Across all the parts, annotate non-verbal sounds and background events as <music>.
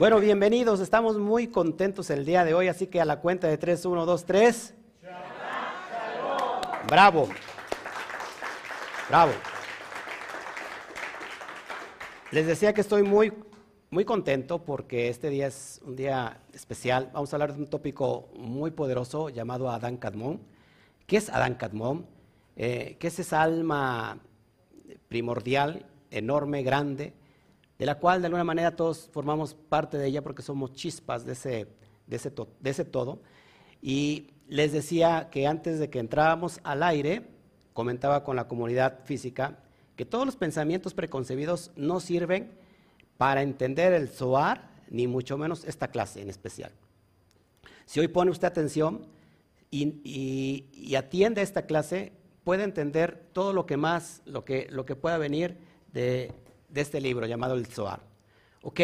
Bueno, bienvenidos, estamos muy contentos el día de hoy, así que a la cuenta de 3, 1, 2, 3. Bravo. Bravo. Les decía que estoy muy, muy contento porque este día es un día especial. Vamos a hablar de un tópico muy poderoso llamado Adán Cadmón. ¿Qué es Adán Cadmón? Eh, ¿Qué es esa alma primordial, enorme, grande, de la cual de alguna manera todos formamos parte de ella porque somos chispas de ese, de ese, de ese todo. Y les decía que antes de que entrábamos al aire, comentaba con la comunidad física, que todos los pensamientos preconcebidos no sirven para entender el SOAR, ni mucho menos esta clase en especial. Si hoy pone usted atención y, atiende esta clase, puede entender todo lo que más, lo que, lo que pueda venir de, de este libro llamado el Zohar. ¿Ok?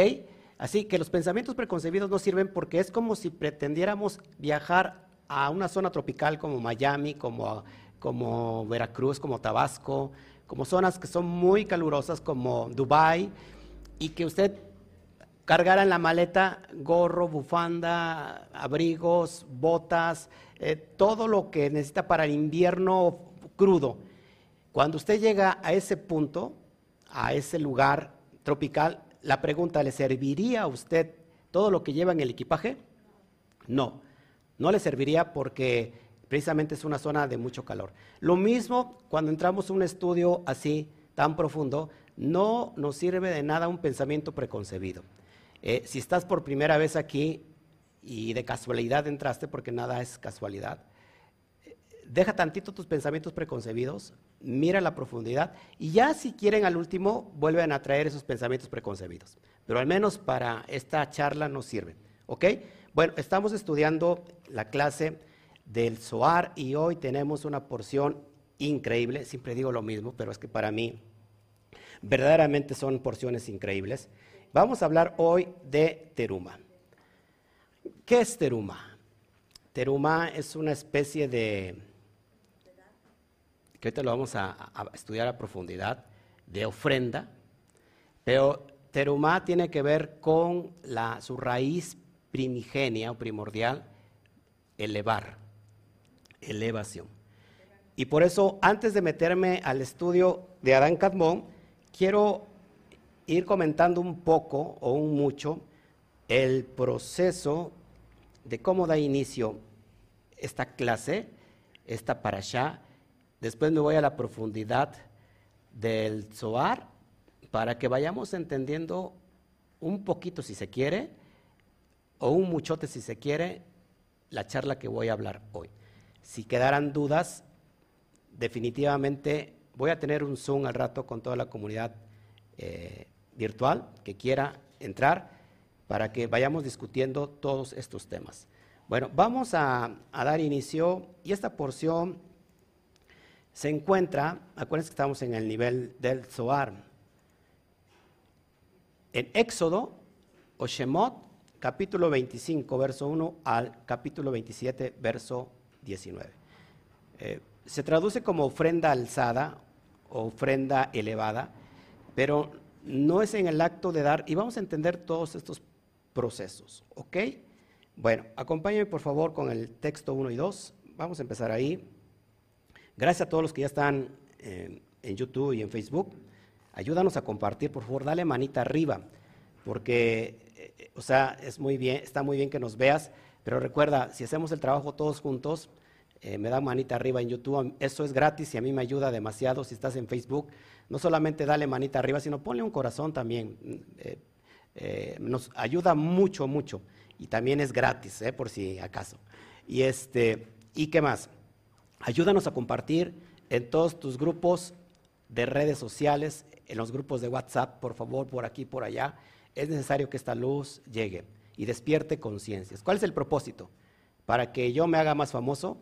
Así que los pensamientos preconcebidos no sirven porque es como si pretendiéramos viajar a una zona tropical como Miami, como, como Veracruz, como Tabasco, como zonas que son muy calurosas como Dubai y que usted cargara en la maleta gorro, bufanda, abrigos, botas, eh, todo lo que necesita para el invierno crudo. Cuando usted llega a ese punto, a ese lugar tropical, la pregunta, ¿le serviría a usted todo lo que lleva en el equipaje? No, no le serviría porque precisamente es una zona de mucho calor. Lo mismo cuando entramos a un estudio así, tan profundo, no nos sirve de nada un pensamiento preconcebido. Eh, si estás por primera vez aquí y de casualidad entraste, porque nada es casualidad, deja tantito tus pensamientos preconcebidos, mira la profundidad y ya si quieren al último vuelven a traer esos pensamientos preconcebidos. Pero al menos para esta charla nos sirven. ¿Ok? Bueno, estamos estudiando la clase del SOAR y hoy tenemos una porción increíble. Siempre digo lo mismo, pero es que para mí verdaderamente son porciones increíbles. Vamos a hablar hoy de Teruma. ¿Qué es Teruma? Teruma es una especie de que ahorita lo vamos a, estudiar a profundidad, de ofrenda, pero terumá tiene que ver con su raíz primigenia o primordial, elevar, elevación. Y por eso, antes de meterme al estudio de Adán Cadmón, quiero ir comentando un poco o un mucho el proceso de cómo da inicio esta clase, esta allá. Después me voy a la profundidad del Zohar para que vayamos entendiendo un poquito, si se quiere, o un muchote, si se quiere, la charla que voy a hablar hoy. Si quedaran dudas, definitivamente voy a tener un Zoom al rato con toda la comunidad eh, virtual que quiera entrar para que vayamos discutiendo todos estos temas. Bueno, vamos a, a dar inicio y esta porción se encuentra, acuérdense que estamos en el nivel del Zohar, en Éxodo o capítulo 25, verso 1 al capítulo 27, verso 19. Eh, se traduce como ofrenda alzada ofrenda elevada, pero no es en el acto de dar, y vamos a entender todos estos procesos, ¿ok? Bueno, acompáñenme por favor con el texto 1 y 2, vamos a empezar ahí. Gracias a todos los que ya están en, YouTube y en Facebook. Ayúdanos a compartir, por favor, dale manita arriba, porque, eh, o sea, es muy bien, está muy bien que nos veas, pero recuerda, si hacemos el trabajo todos juntos, eh, me da manita arriba en YouTube, eso es gratis y a mí me ayuda demasiado si estás en Facebook. No solamente dale manita arriba, sino ponle un corazón también. Eh, nos ayuda mucho, mucho. Y también es gratis, por si acaso. Y, este, ¿Y qué más? Ayúdanos a compartir en todos tus grupos de redes sociales, en los grupos de WhatsApp, por favor, por aquí, por allá. Es necesario que esta luz llegue y despierte conciencias. ¿Cuál es el propósito? Para que yo me haga más famoso,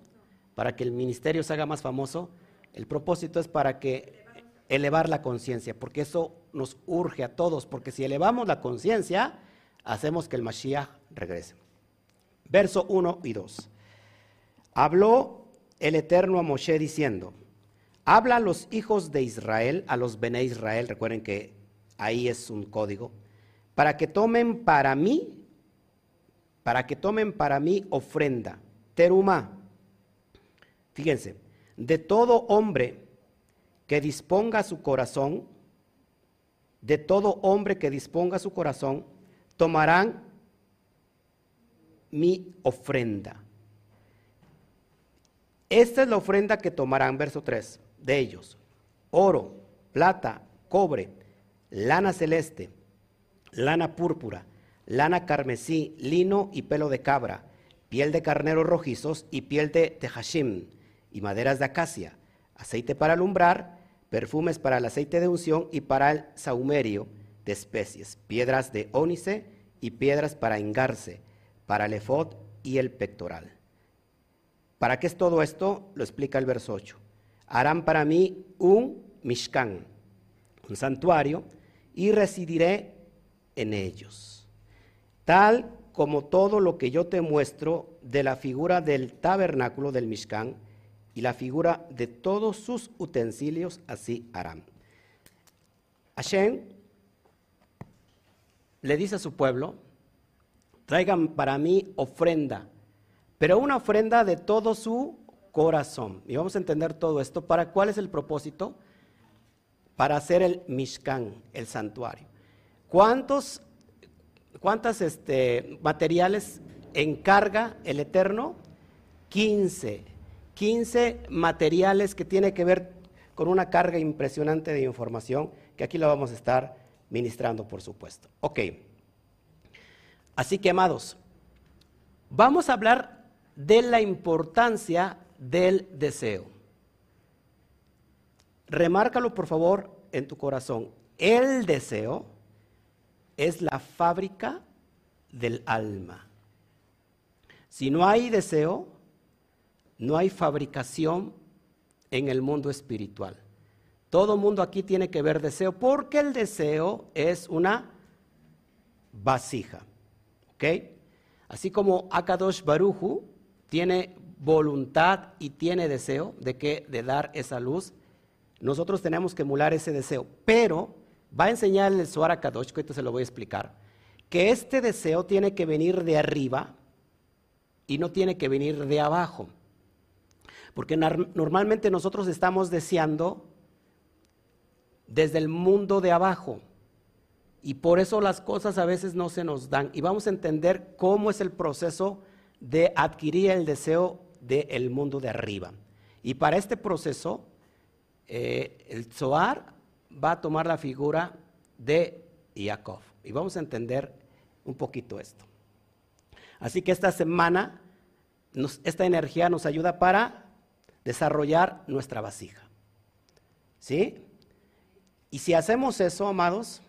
para que el ministerio se haga más famoso. El propósito es para que elevar la conciencia, porque eso nos urge a todos, porque si elevamos la conciencia, hacemos que el Mashiach regrese. Verso 1 y 2. Habló el Eterno a Moshe diciendo, habla a los hijos de Israel, a los Bene Israel, recuerden que ahí es un código, para que tomen para mí, para que tomen para mí ofrenda, teruma. Fíjense, de todo hombre que disponga su corazón, de todo hombre que disponga su corazón, tomarán mi ofrenda. Esta es la ofrenda que tomarán, verso 3, de ellos. Oro, plata, cobre, lana celeste, lana púrpura, lana carmesí, lino y pelo de cabra, piel de carneros rojizos y piel de tejashim, y maderas de acacia, aceite para alumbrar, perfumes para el aceite de unción y para el saumerio de especies, piedras de ónice y piedras para engarce, para el efod y el pectoral. ¿Para qué es todo esto? Lo explica el verso 8. Harán para mí un mishkan, un santuario, y residiré en ellos. Tal como todo lo que yo te muestro de la figura del tabernáculo del mishkan y la figura de todos sus utensilios, así harán. Hashem le dice a su pueblo, traigan para mí ofrenda, pero una ofrenda de todo su corazón. Y vamos a entender todo esto. ¿Para cuál es el propósito? Para hacer el Mishkan, el santuario. ¿Cuántos cuántas este, materiales encarga el Eterno? 15. 15 materiales que tiene que ver con una carga impresionante de información que aquí la vamos a estar ministrando, por supuesto. Ok. Así que, amados, vamos a hablar de la importancia del deseo. Remárcalo, por favor, en tu corazón. El deseo es la fábrica del alma. Si no hay deseo, no hay fabricación en el mundo espiritual. Todo mundo aquí tiene que ver deseo porque el deseo es una vasija. ¿Ok? Así como Akadosh Baruju tiene voluntad y tiene deseo de, que, de dar esa luz, nosotros tenemos que emular ese deseo. Pero va a enseñar el Zohar Kadosh, que esto se lo voy a explicar, que este deseo tiene que venir de arriba y no tiene que venir de abajo. Porque normalmente nosotros estamos deseando desde el mundo de abajo. Y por eso las cosas a veces no se nos dan. Y vamos a entender cómo es el proceso de adquirir el deseo del mundo de arriba. Y para este proceso, eh, el Zohar va a tomar la figura de Jacob. Y vamos a entender un poquito esto. Así que esta semana, esta energía nos ayuda para desarrollar nuestra vasija. ¿Sí? Y si hacemos eso, amados,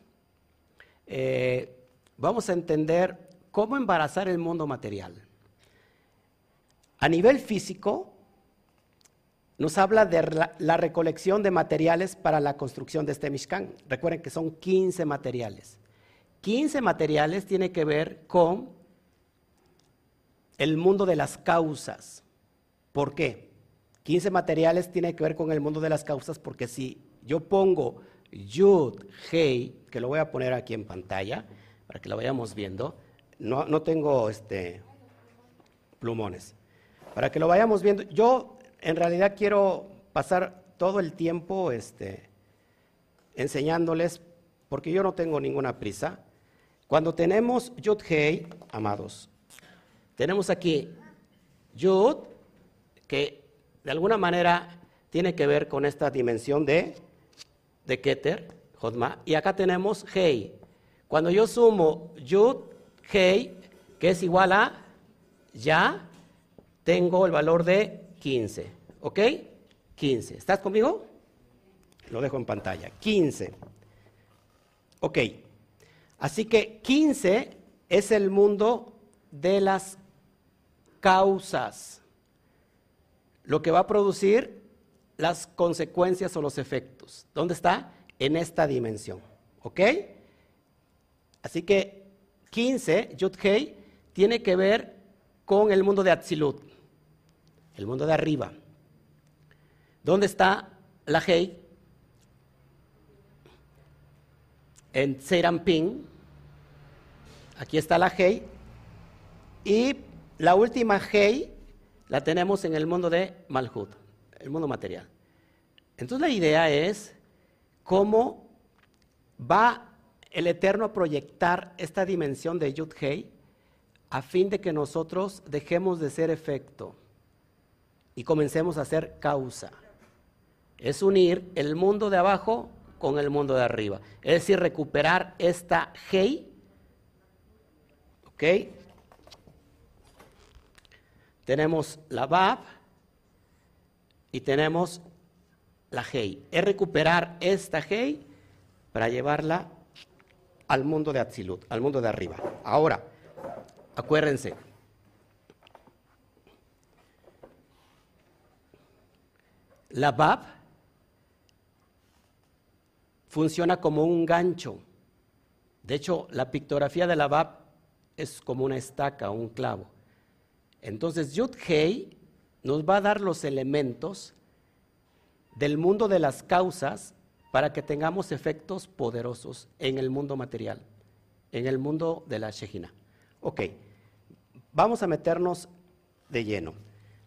eh, vamos a entender cómo embarazar el mundo material. A nivel físico, nos habla de la, recolección de materiales para la construcción de este Mishkan. Recuerden que son 15 materiales. 15 materiales tiene que ver con el mundo de las causas. ¿Por qué? 15 materiales tiene que ver con el mundo de las causas porque si yo pongo Yud, Hei, que lo voy a poner aquí en pantalla para que lo vayamos viendo, no, no tengo este, plumones. Para que lo vayamos viendo, yo en realidad quiero pasar todo el tiempo este, enseñándoles, porque yo no tengo ninguna prisa. Cuando tenemos Yud Hei, amados, tenemos aquí Yud, que de alguna manera tiene que ver con esta dimensión de, de Keter, Jodma, y acá tenemos Hei. Cuando yo sumo Yud, Hei, que es igual a ya, tengo el valor de 15. ¿Ok? 15. ¿Estás conmigo? Lo dejo en pantalla. 15. Ok. Así que 15 es el mundo de las causas. Lo que va a producir las consecuencias o los efectos. ¿Dónde está? En esta dimensión. ¿Ok? Así que 15, Yud tiene que ver con el mundo de Atzilut el mundo de arriba. ¿Dónde está la Hei? En Serampín, Aquí está la Hei. Y la última Hei la tenemos en el mundo de Malhut, el mundo material. Entonces la idea es cómo va el Eterno a proyectar esta dimensión de Yud Hei a fin de que nosotros dejemos de ser efecto y comencemos a ser causa. Es unir el mundo de abajo con el mundo de arriba. Es decir, recuperar esta Hei. ¿Ok? Tenemos la Bab y tenemos la Hei. Es recuperar esta Hei para llevarla al mundo de Atzilut, al mundo de arriba. Ahora, acuérdense, la Bab funciona como un gancho. De hecho, la pictografía de la Bab es como una estaca, un clavo. Entonces, Yud Hei nos va a dar los elementos del mundo de las causas para que tengamos efectos poderosos en el mundo material, en el mundo de la Shejina. Ok, vamos a meternos de lleno.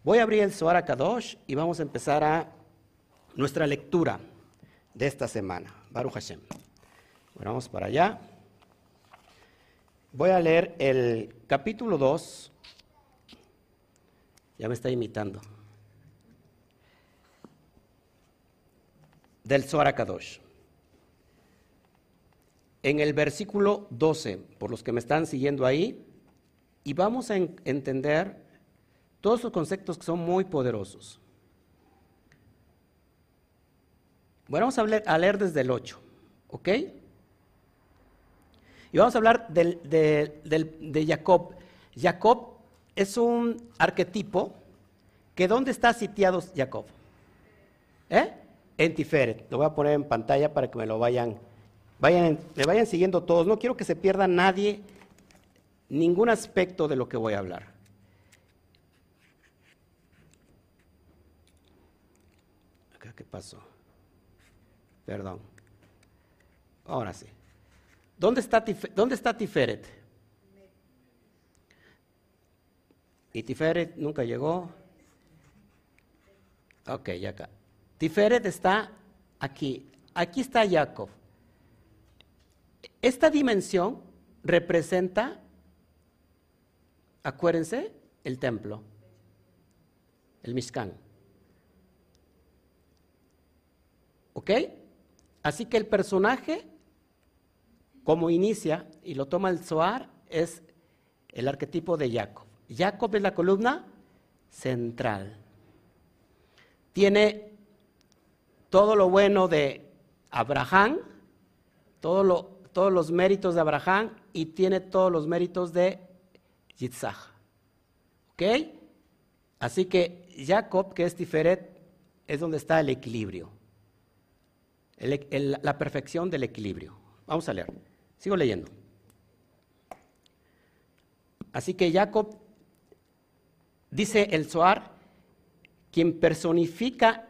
Voy a abrir el Zohar Kadosh y vamos a empezar a nuestra lectura de esta semana. Baruch Hashem. Bueno, vamos para allá. Voy a leer el capítulo 2. Ya me está imitando. del Zohar. En el versículo 12, por los que me están siguiendo ahí, y vamos a entender todos los conceptos que son muy poderosos. Bueno, vamos a, leer, desde el 8, ¿ok? Y vamos a hablar de Jacob. Jacob es un arquetipo que ¿dónde está sitiado Jacob? ¿Eh? en Tiferet. Lo voy a poner en pantalla para que me lo vayan, vayan, me vayan siguiendo todos. No quiero que se pierda nadie ningún aspecto de lo que voy a hablar. Acá, ¿qué pasó? Perdón. Ahora sí. ¿Dónde está, ¿dónde está Tiferet? Y Tiferet nunca llegó. Ok, ya acá. Tiferet está aquí. Aquí está Jacob. Esta dimensión representa, acuérdense, el templo, el Mishkan. ¿Ok? Así que el personaje, como inicia y lo toma el Zohar, es el arquetipo de Jacob. Jacob es la columna central. Tiene todo lo bueno de Abraham, todos los méritos de Abraham y tiene todos los méritos de Yitzhak. ¿Ok? Así que Jacob, que es Tiferet, es donde está el equilibrio, la perfección del equilibrio. Vamos a leer. Sigo leyendo. Así que Jacob, dice el Zohar, quien personifica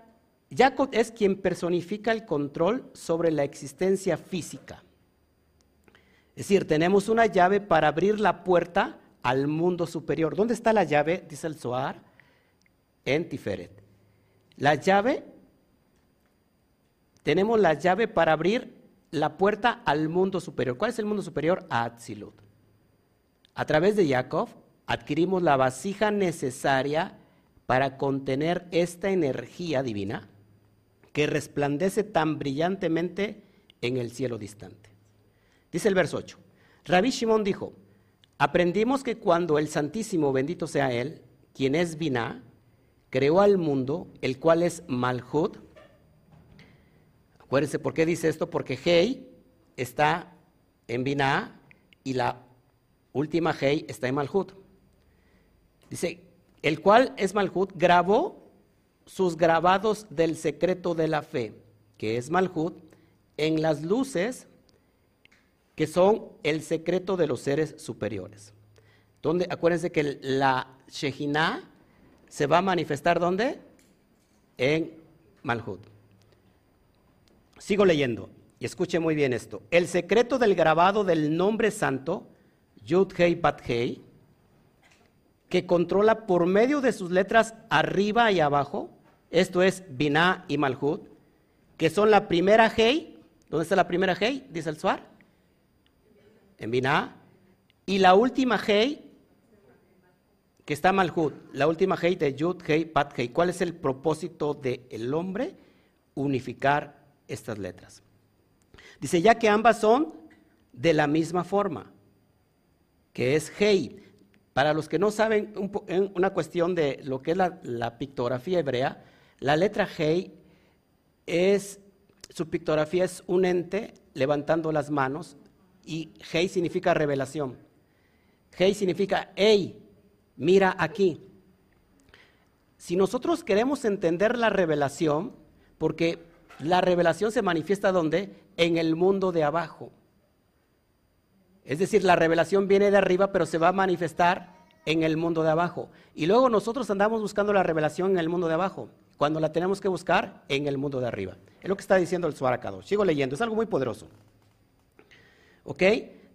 Jacob es quien personifica el control sobre la existencia física. Es decir, tenemos una llave para abrir la puerta al mundo superior. ¿Dónde está la llave? Dice el Zohar, en Tiferet. La llave, tenemos la llave para abrir la puerta al mundo superior. ¿Cuál es el mundo superior? Atzilut. A través de Jacob adquirimos la vasija necesaria para contener esta energía divina que resplandece tan brillantemente en el cielo distante. Dice el verso 8. Rabí Shimon dijo, aprendimos que cuando el Santísimo, bendito sea Él, quien es Binah, creó al mundo, el cual es Malhut, acuérdense por qué dice esto, porque Hei está en Binah y la última Hei está en Malhut. Dice, el cual es Malhut, grabó sus grabados del secreto de la fe, que es Malhut, en las luces que son el secreto de los seres superiores. Donde, acuérdense que la Shejinah se va a manifestar ¿dónde? En Malhut. Sigo leyendo y escuche muy bien esto. El secreto del grabado del nombre santo Yud Hei Bat Hei, que controla por medio de sus letras arriba y abajo, esto es Binah y Malhut, que son la primera Hei, ¿dónde está la primera Hei? Dice el Suar, en Binah, y la última Hei, que está Malhut, la última Hei de Yud Hei Bat Hei. ¿Cuál es el propósito del hombre? Unificar estas letras. Dice, ya que ambas son de la misma forma, que es Hei. Para los que no saben una cuestión de lo que es la, pictografía hebrea, la letra Hei es, su pictografía es un ente levantando las manos y Hei significa revelación. Hei significa, hey, mira aquí. Si nosotros queremos entender la revelación, porque la revelación se manifiesta donde? En el mundo de abajo. Es decir, la revelación viene de arriba, pero se va a manifestar en el mundo de abajo. Y luego nosotros andamos buscando la revelación en el mundo de abajo, cuando la tenemos que buscar en el mundo de arriba. Es lo que está diciendo el Suaracado. Sigo leyendo, es algo muy poderoso. ¿Ok?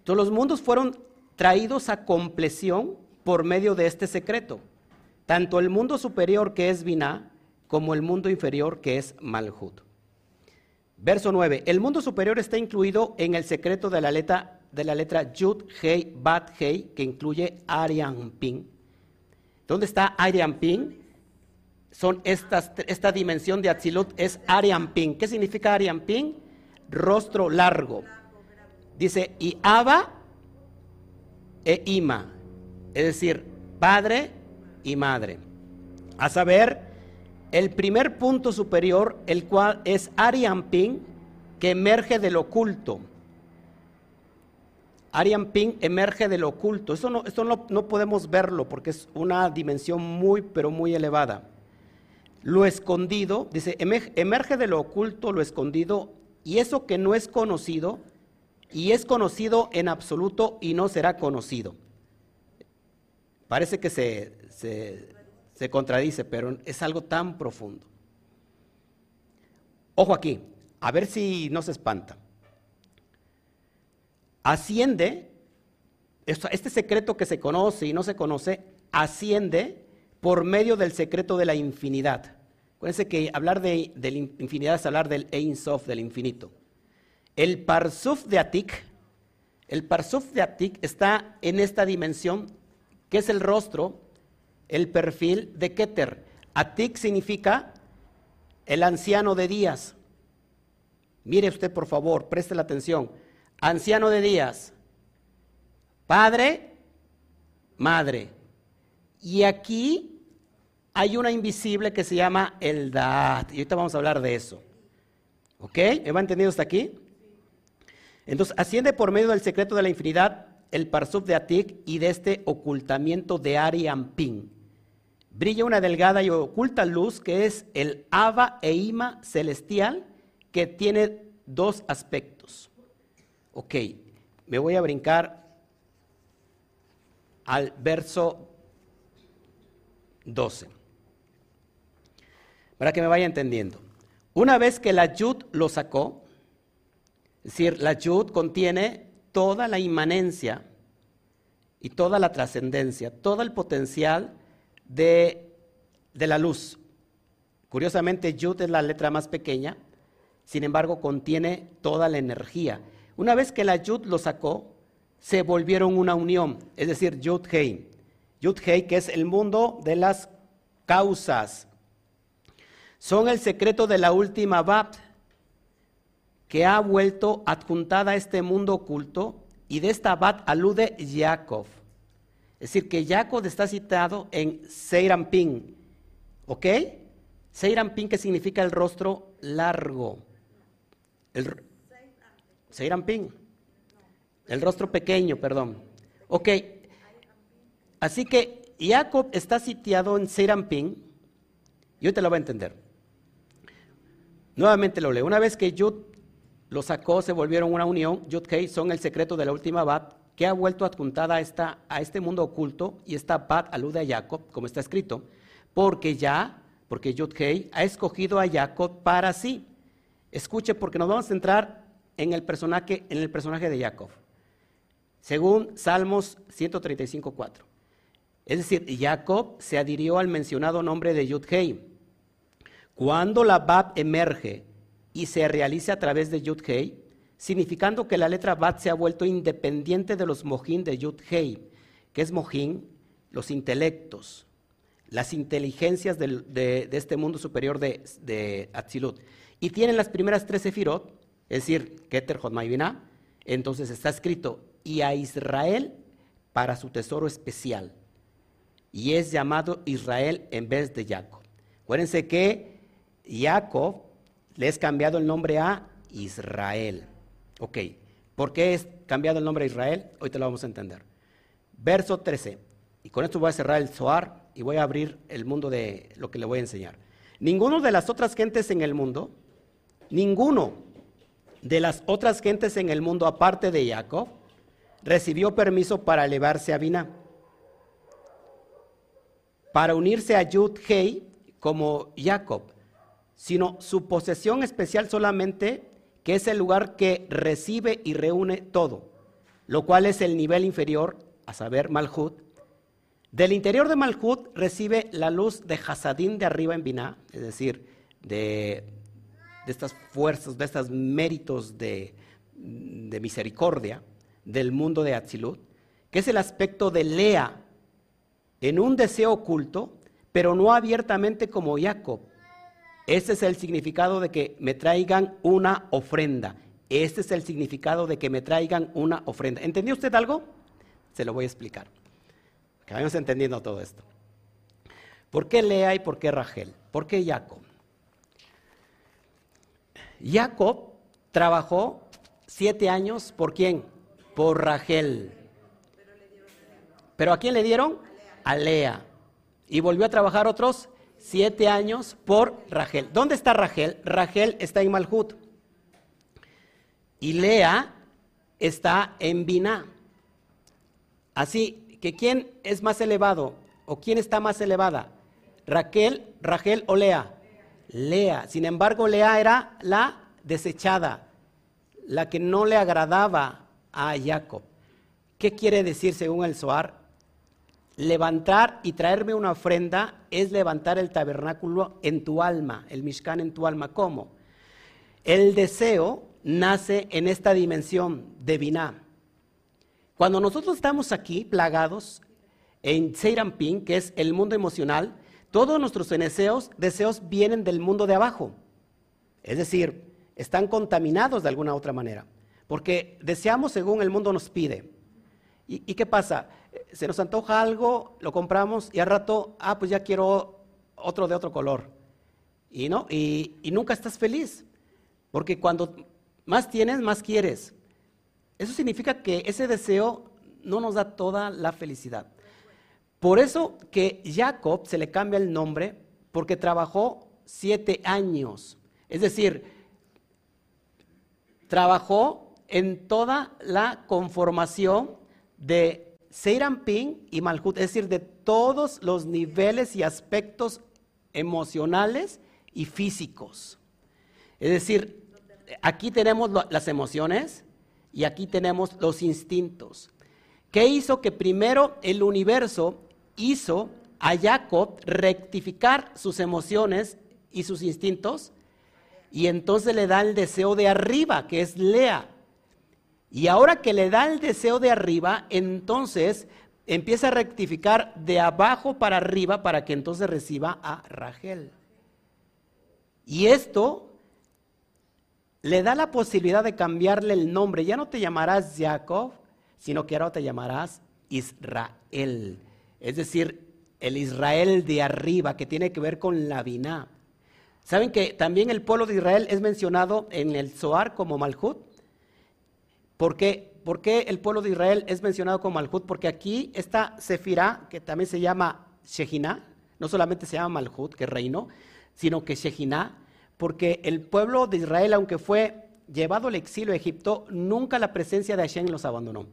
Todos los mundos fueron traídos a compleción por medio de este secreto. Tanto el mundo superior que es Binah, como el mundo inferior que es Malhut. Verso 9. El mundo superior está incluido en el secreto de la letra, de la letra Yud, Hei, Bat, Hei, que incluye Arian Ping. ¿Dónde está Arian Ping? Son estas, esta dimensión de Atzilut es Arian Ping. ¿Qué significa Arian Ping? Rostro largo. Dice, y Abba e Ima, es decir, padre y madre. A saber, el primer punto superior, el cual es Ariamping, que emerge del oculto. Ariamping emerge del oculto. Eso, no, esto no, no podemos verlo porque es una dimensión muy, pero muy elevada. Lo escondido, dice, emerge de lo oculto, lo escondido, y eso que no es conocido, y es conocido en absoluto y no será conocido. Parece que se, se, se contradice, pero es algo tan profundo. Ojo aquí, a ver si no se espanta. Asciende, este secreto que se conoce y no se conoce, asciende por medio del secreto de la infinidad. Acuérdense que hablar de, la infinidad es hablar del Ein Sof, del infinito. El Parsuf de Atik, el Parsuf de Atik está en esta dimensión, que es el rostro el perfil de Keter. Atik significa el anciano de días. Mire usted, por favor, preste la atención. Anciano de días. Padre, madre. Y aquí hay una invisible que se llama el Dad. Y ahorita vamos a hablar de eso. ¿Ok? ¿Me va entendido hasta aquí? Entonces, asciende por medio del secreto de la infinidad el Parsuf de Atik y de este ocultamiento de Ariampin. Brilla una delgada y oculta luz que es el Ava e Ima celestial que tiene dos aspectos. Ok, me voy a brincar al verso 12 para que me vaya entendiendo. Una vez que la Yud lo sacó, es decir, la Yud contiene toda la inmanencia y toda la trascendencia, todo el potencial de, la luz. Curiosamente, Yud es la letra más pequeña, sin embargo, contiene toda la energía. Una vez que la Yud lo sacó, se volvieron una unión, es decir, Yud Hei. Yud Hei, que es el mundo de las causas. Son el secreto de la última Bab, que ha vuelto adjuntada a este mundo oculto, y de esta Bat alude Jacob. Es decir, que Jacob está citado en Seiramping. ¿Ok? Seiramping, que significa el rostro largo. El. El rostro pequeño, perdón. Ok. Así que Jacob está sitiado en Seiramping. Yo te lo voy a entender. Nuevamente lo leo. Una vez que Yud lo sacó, se volvieron una unión. Yud Kei son el secreto de la última Bat, que ha vuelto adjuntada a, esta, a este mundo oculto, y esta Bat alude a Jacob, como está escrito, porque ya, porque Yud Kei ha escogido a Jacob para sí. Escuche, porque nos vamos a centrar en el personaje, en el personaje de Jacob. según Salmos 135.4. Es decir, Jacob se adhirió al mencionado nombre de Yud-Hei. Cuando la Bab emerge y se realiza a través de Yud-Hei, significando que la letra Bat se ha vuelto independiente de los Mojín de Yud-Hei, que es Mojín, los intelectos, las inteligencias de, este mundo superior de, de Atzilut. Y tienen las primeras tres sefirot, es decir, Keter, Jotma y entonces está escrito, y a Israel para su tesoro especial. Y es llamado Israel en vez de Jacob. Acuérdense que Jacob le es cambiado el nombre a Israel. Ok, ¿por qué es cambiado el nombre a Israel? Hoy te lo vamos a entender. Verso 13. Y con esto voy a cerrar el Zohar y voy a abrir el mundo de lo que le voy a enseñar. Ninguno de las otras gentes en el mundo, ninguno de las otras gentes en el mundo aparte de Jacob, recibió permiso para elevarse a Biná, para unirse a Yud Hei como Jacob, sino su posesión especial solamente, que es el lugar que recibe y reúne todo, lo cual es el nivel inferior, a saber, Malhut. Del interior de Malhut recibe la luz de Hasadín de arriba en Biná, es decir, de, estas fuerzas, de estos méritos de, de misericordia del mundo de Atzilut, que es el aspecto de Lea en un deseo oculto, pero no abiertamente como Jacob. Este es el significado de que me traigan una ofrenda. Este es el significado de que me traigan una ofrenda. ¿Entendió usted algo? Se lo voy a explicar. Que vayamos entendiendo todo esto. ¿Por qué Lea y por qué Rachel? ¿Por qué Jacob? Jacob trabajó siete años por quién? por Rachel. ¿Pero a quién le dieron? A Lea. Y volvió a trabajar otros siete años por Rachel. ¿Dónde está Rachel? Rachel está en Malhut. Y Lea está en Biná. Así que ¿quién es más elevado? ¿O quién está más elevada? Raquel, Rachel o Lea. Lea. Sin embargo, Lea era la desechada, la que no le agradaba a Jacob. ¿Qué quiere decir según el Zohar? Levantar y traerme una ofrenda es levantar el tabernáculo en tu alma, el Mishkan en tu alma. ¿Cómo? El deseo nace en esta dimensión de Binah. Cuando nosotros estamos aquí plagados en Seirampin, que es el mundo emocional, todos nuestros deseos, deseos vienen del mundo de abajo. Es decir, están contaminados de alguna otra manera. Porque deseamos según el mundo nos pide. ¿Y, qué pasa? Se nos antoja algo, lo compramos y al rato, ah, pues ya quiero otro de otro color. Y, ¿no? y, y nunca estás feliz. Porque cuando más tienes, más quieres. Eso significa que ese deseo no nos da toda la felicidad. Por eso que Jacob se le cambia el nombre porque trabajó siete años. Es decir, trabajó en toda la conformación de Seirampin y Malhut, es decir, de todos los niveles y aspectos emocionales y físicos. Es decir, aquí tenemos las emociones y aquí tenemos los instintos. ¿Qué hizo que primero el universo hizo a Jacob rectificar sus emociones y sus instintos? Y entonces le da el deseo de arriba, que es Lea. Y ahora que le da el deseo de arriba, entonces empieza a rectificar de abajo para arriba para que entonces reciba a Rachel. Y esto le da la posibilidad de cambiarle el nombre. Ya no te llamarás Jacob, sino que ahora te llamarás Israel. Es decir, el Israel de arriba, que tiene que ver con la Biná. ¿Saben que también el pueblo de Israel es mencionado en el Zohar como Malhut? ¿Por qué? el pueblo de Israel es mencionado como Malhut? Porque aquí esta Sefirá, que también se llama Shekinah, no solamente se llama Malhut, que reino, sino que Shekinah, porque el pueblo de Israel, aunque fue llevado al exilio a Egipto, nunca la presencia de Hashem los abandonó.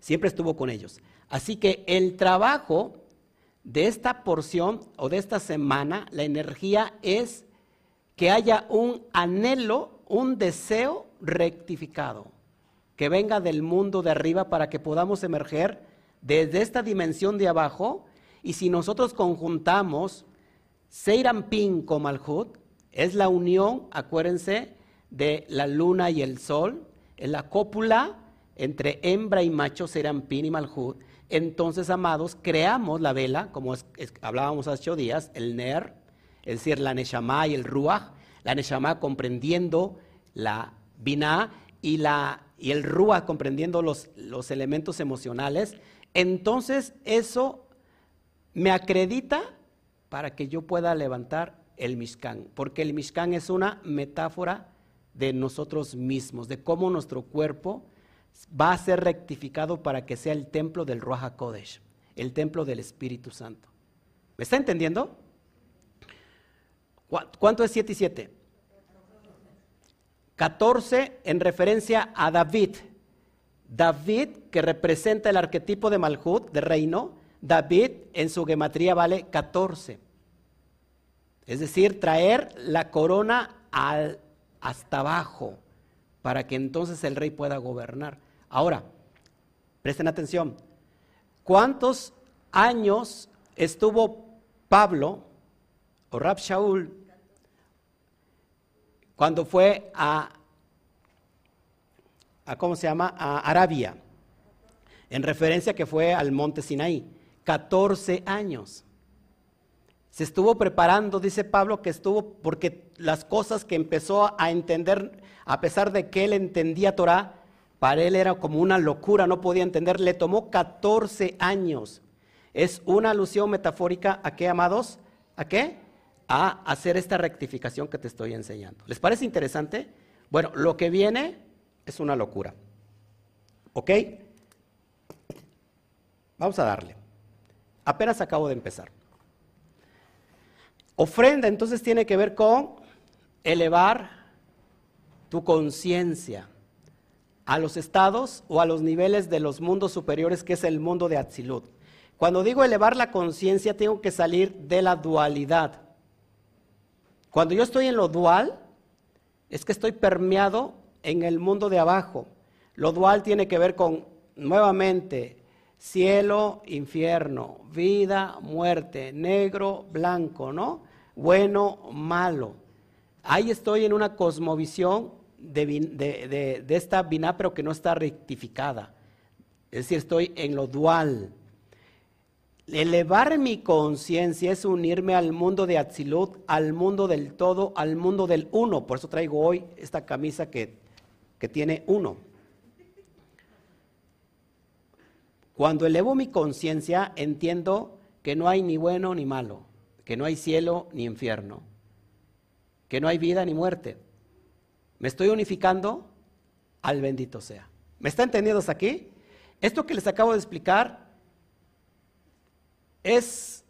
Siempre estuvo con ellos. Así que el trabajo de esta porción o de esta semana, la energía es que haya un anhelo, un deseo rectificado. que venga del mundo de arriba para que podamos emerger desde esta dimensión de abajo. Y si nosotros conjuntamos Seirampin con Malhut, es la unión, acuérdense, de la luna y el sol, en la cópula entre hembra y macho Serampín y Malhut. Entonces, amados, creamos la vela, como hablábamos hace ocho días, el Ner, es decir, la Neshama y el Ruach, la Neshama comprendiendo la Y, la, y el Ruach comprendiendo los, los elementos emocionales. Entonces, eso me acredita para que yo pueda levantar el Mishkan, porque el Mishkan es una metáfora de nosotros mismos, de cómo nuestro cuerpo va a ser rectificado para que sea el templo del Ruach Kodesh, el templo del Espíritu Santo. ¿Me está entendiendo? ¿Cuánto es 7 y 7? 14 en referencia a David. David, que representa el arquetipo de Malhut, de reino, David en su gematría vale 14. Es decir, traer la corona hasta abajo para que entonces el rey pueda gobernar. Ahora, presten atención. ¿Cuántos años estuvo Pablo o Rab Shaul cuando fue a, ¿cómo se llama? A Arabia, en referencia que fue al monte Sinaí. 14 años. Se estuvo preparando, dice Pablo, que estuvo porque las cosas que empezó a entender, a pesar de que él entendía Torah, para él era como una locura, no podía entender. Le tomó 14 años. Es una alusión metafórica a qué, amados? ¿A qué? A hacer esta rectificación que te estoy enseñando. ¿Les parece interesante? Bueno, lo que viene es una locura. ¿Ok? Vamos a darle. Apenas acabo de empezar. Ofrenda entonces tiene que ver con elevar tu conciencia a los estados o a los niveles de los mundos superiores, que es el mundo de Atzilut. Cuando digo elevar la conciencia, tengo que salir de la dualidad. Cuando yo estoy en lo dual, es que estoy permeado en el mundo de abajo. Lo dual tiene que ver con, nuevamente, cielo, infierno, vida, muerte, negro, blanco, ¿no? bueno, malo. Ahí estoy en una cosmovisión de, esta biná, pero que no está rectificada. Es decir, estoy en lo dual. Elevar mi conciencia es unirme al mundo de Atzilut, al mundo del todo, al mundo del uno. Por eso traigo hoy esta camisa que, que tiene uno. Cuando elevo mi conciencia, entiendo que no hay ni bueno ni malo que no hay cielo ni infierno, que no hay vida ni muerte. Me estoy unificando al bendito sea. ¿Me está entendiendo hasta aquí? Esto que les acabo de explicar es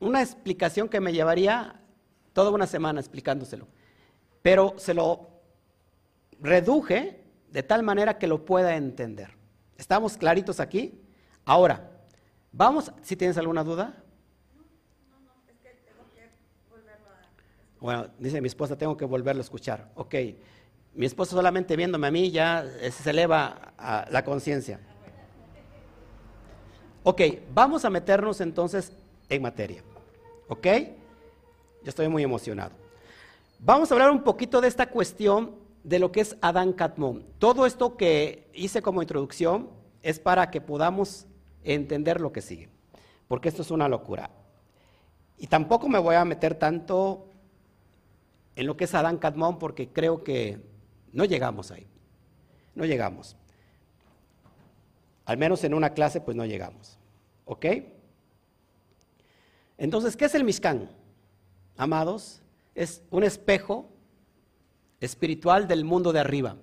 una explicación que me llevaría toda una semana explicándoselo, pero se lo reduje de tal manera que lo pueda entender. ¿Estamos claritos aquí? Ahora, vamos, si tienes alguna duda. Bueno, dice mi esposa, tengo que volverlo a escuchar. Ok, mi esposa solamente viéndome a mí ya se eleva la conciencia. Ok, vamos a meternos entonces en materia. ¿Ok? Yo estoy muy emocionado. Vamos a hablar un poquito de esta cuestión de lo que es Adán Catmón. Todo esto que hice como introducción es para que podamos entender lo que sigue, porque esto es una locura. Y tampoco me voy a meter tanto en lo que es Adán Cadmón porque creo que no llegamos ahí. No llegamos. Al menos en una clase pues no llegamos. ¿Ok? Entonces, ¿qué es el Mishkan? Amados, es un espejo espiritual del mundo de arriba.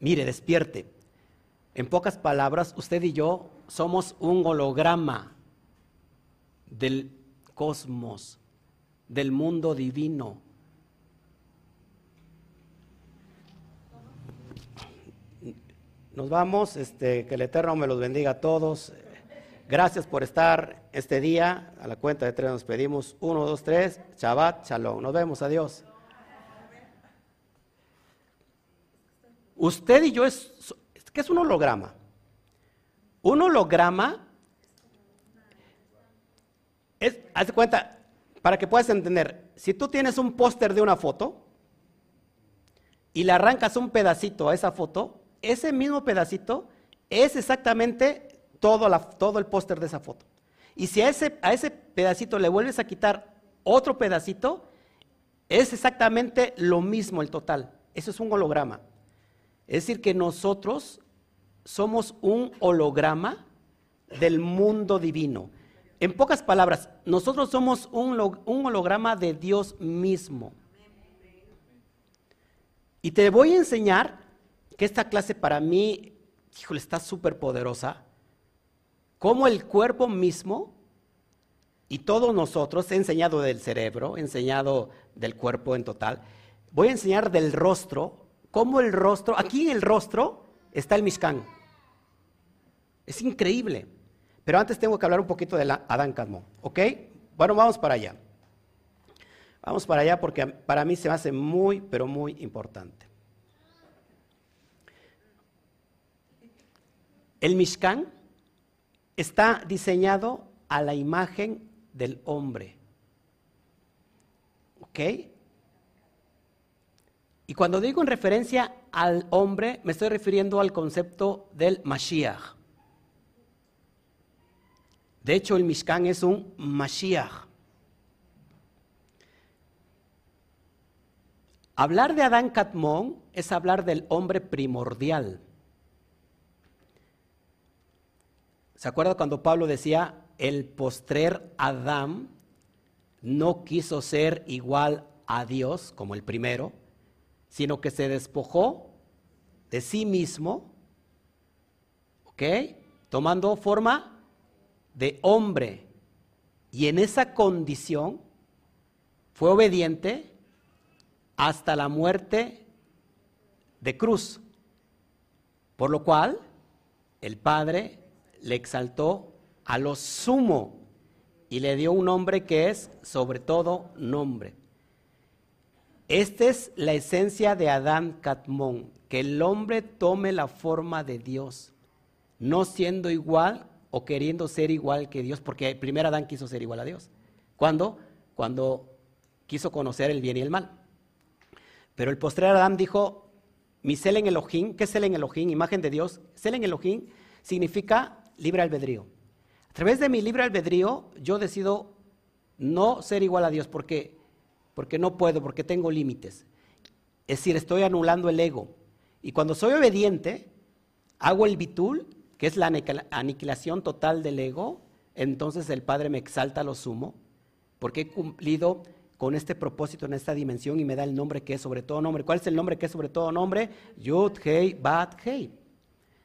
Mire, despierte. En pocas palabras, usted y yo somos un holograma del cosmos del mundo divino. Nos vamos, este, que el Eterno me los bendiga a todos. Gracias por estar este día. A la cuenta de tres nos pedimos. Uno, dos, tres. Shabbat, shalom. Nos vemos. Adiós. Usted y yo es, ¿qué es un holograma? Un holograma es, haz cuenta, para que puedas entender, si tú tienes un póster de una foto y le arrancas un pedacito a esa foto, ese mismo pedacito es exactamente todo, todo el póster de esa foto. Y si a ese, a ese pedacito le vuelves a quitar otro pedacito, es exactamente lo mismo el total. Eso es un holograma. Es decir, que nosotros somos un holograma del mundo divino. En pocas palabras, nosotros somos un, holograma de Dios mismo. Y te voy a enseñar que esta clase para mí, híjole, está súper poderosa. Cómo el cuerpo mismo y todos nosotros, he enseñado del cerebro, he enseñado del cuerpo en total, voy a enseñar del rostro, cómo el rostro, aquí en el rostro está el Mishkan. Es increíble. Pero antes tengo que hablar un poquito de Adán Cadmón, ¿ok? Bueno, vamos para allá. Vamos para allá porque para mí se me hace muy, pero muy importante. El Mishkan está diseñado a la imagen del hombre. ¿Ok? Y cuando digo en referencia al hombre, me estoy refiriendo al concepto del Mashiach. De hecho, el Mishkan es un Mashiach. Hablar de Adán Katmón es hablar del hombre primordial. ¿Se acuerda cuando Pablo decía, el postrer Adán no quiso ser igual a Dios como el primero, sino que se despojó de sí mismo, ¿ok? Tomando forma de hombre y en esa condición fue obediente hasta la muerte de cruz, por lo cual el Padre le exaltó a lo sumo y le dio un nombre que es sobre todo nombre. Esta es la esencia de Adán Catmón, que el hombre tome la forma de Dios, no siendo igual o queriendo ser igual que Dios, porque el primer Adán quiso ser igual a Dios. ¿Cuándo? Cuando quiso conocer el bien y el mal. Pero el postrer Adán dijo, mi Selen Elohim, ¿qué es Selen Elohim? Imagen de Dios. Selen Elohim significa libre albedrío. A través de mi libre albedrío yo decido no ser igual a Dios porque, porque no puedo, porque tengo límites. Es decir, estoy anulando el ego. Y cuando soy obediente, hago el bitul que es la aniquilación total del ego, entonces el Padre me exalta a lo sumo, porque he cumplido con este propósito en esta dimensión y me da el nombre que es sobre todo nombre. ¿Cuál es el nombre que es sobre todo nombre? Yud, Hei, Bat, Hei.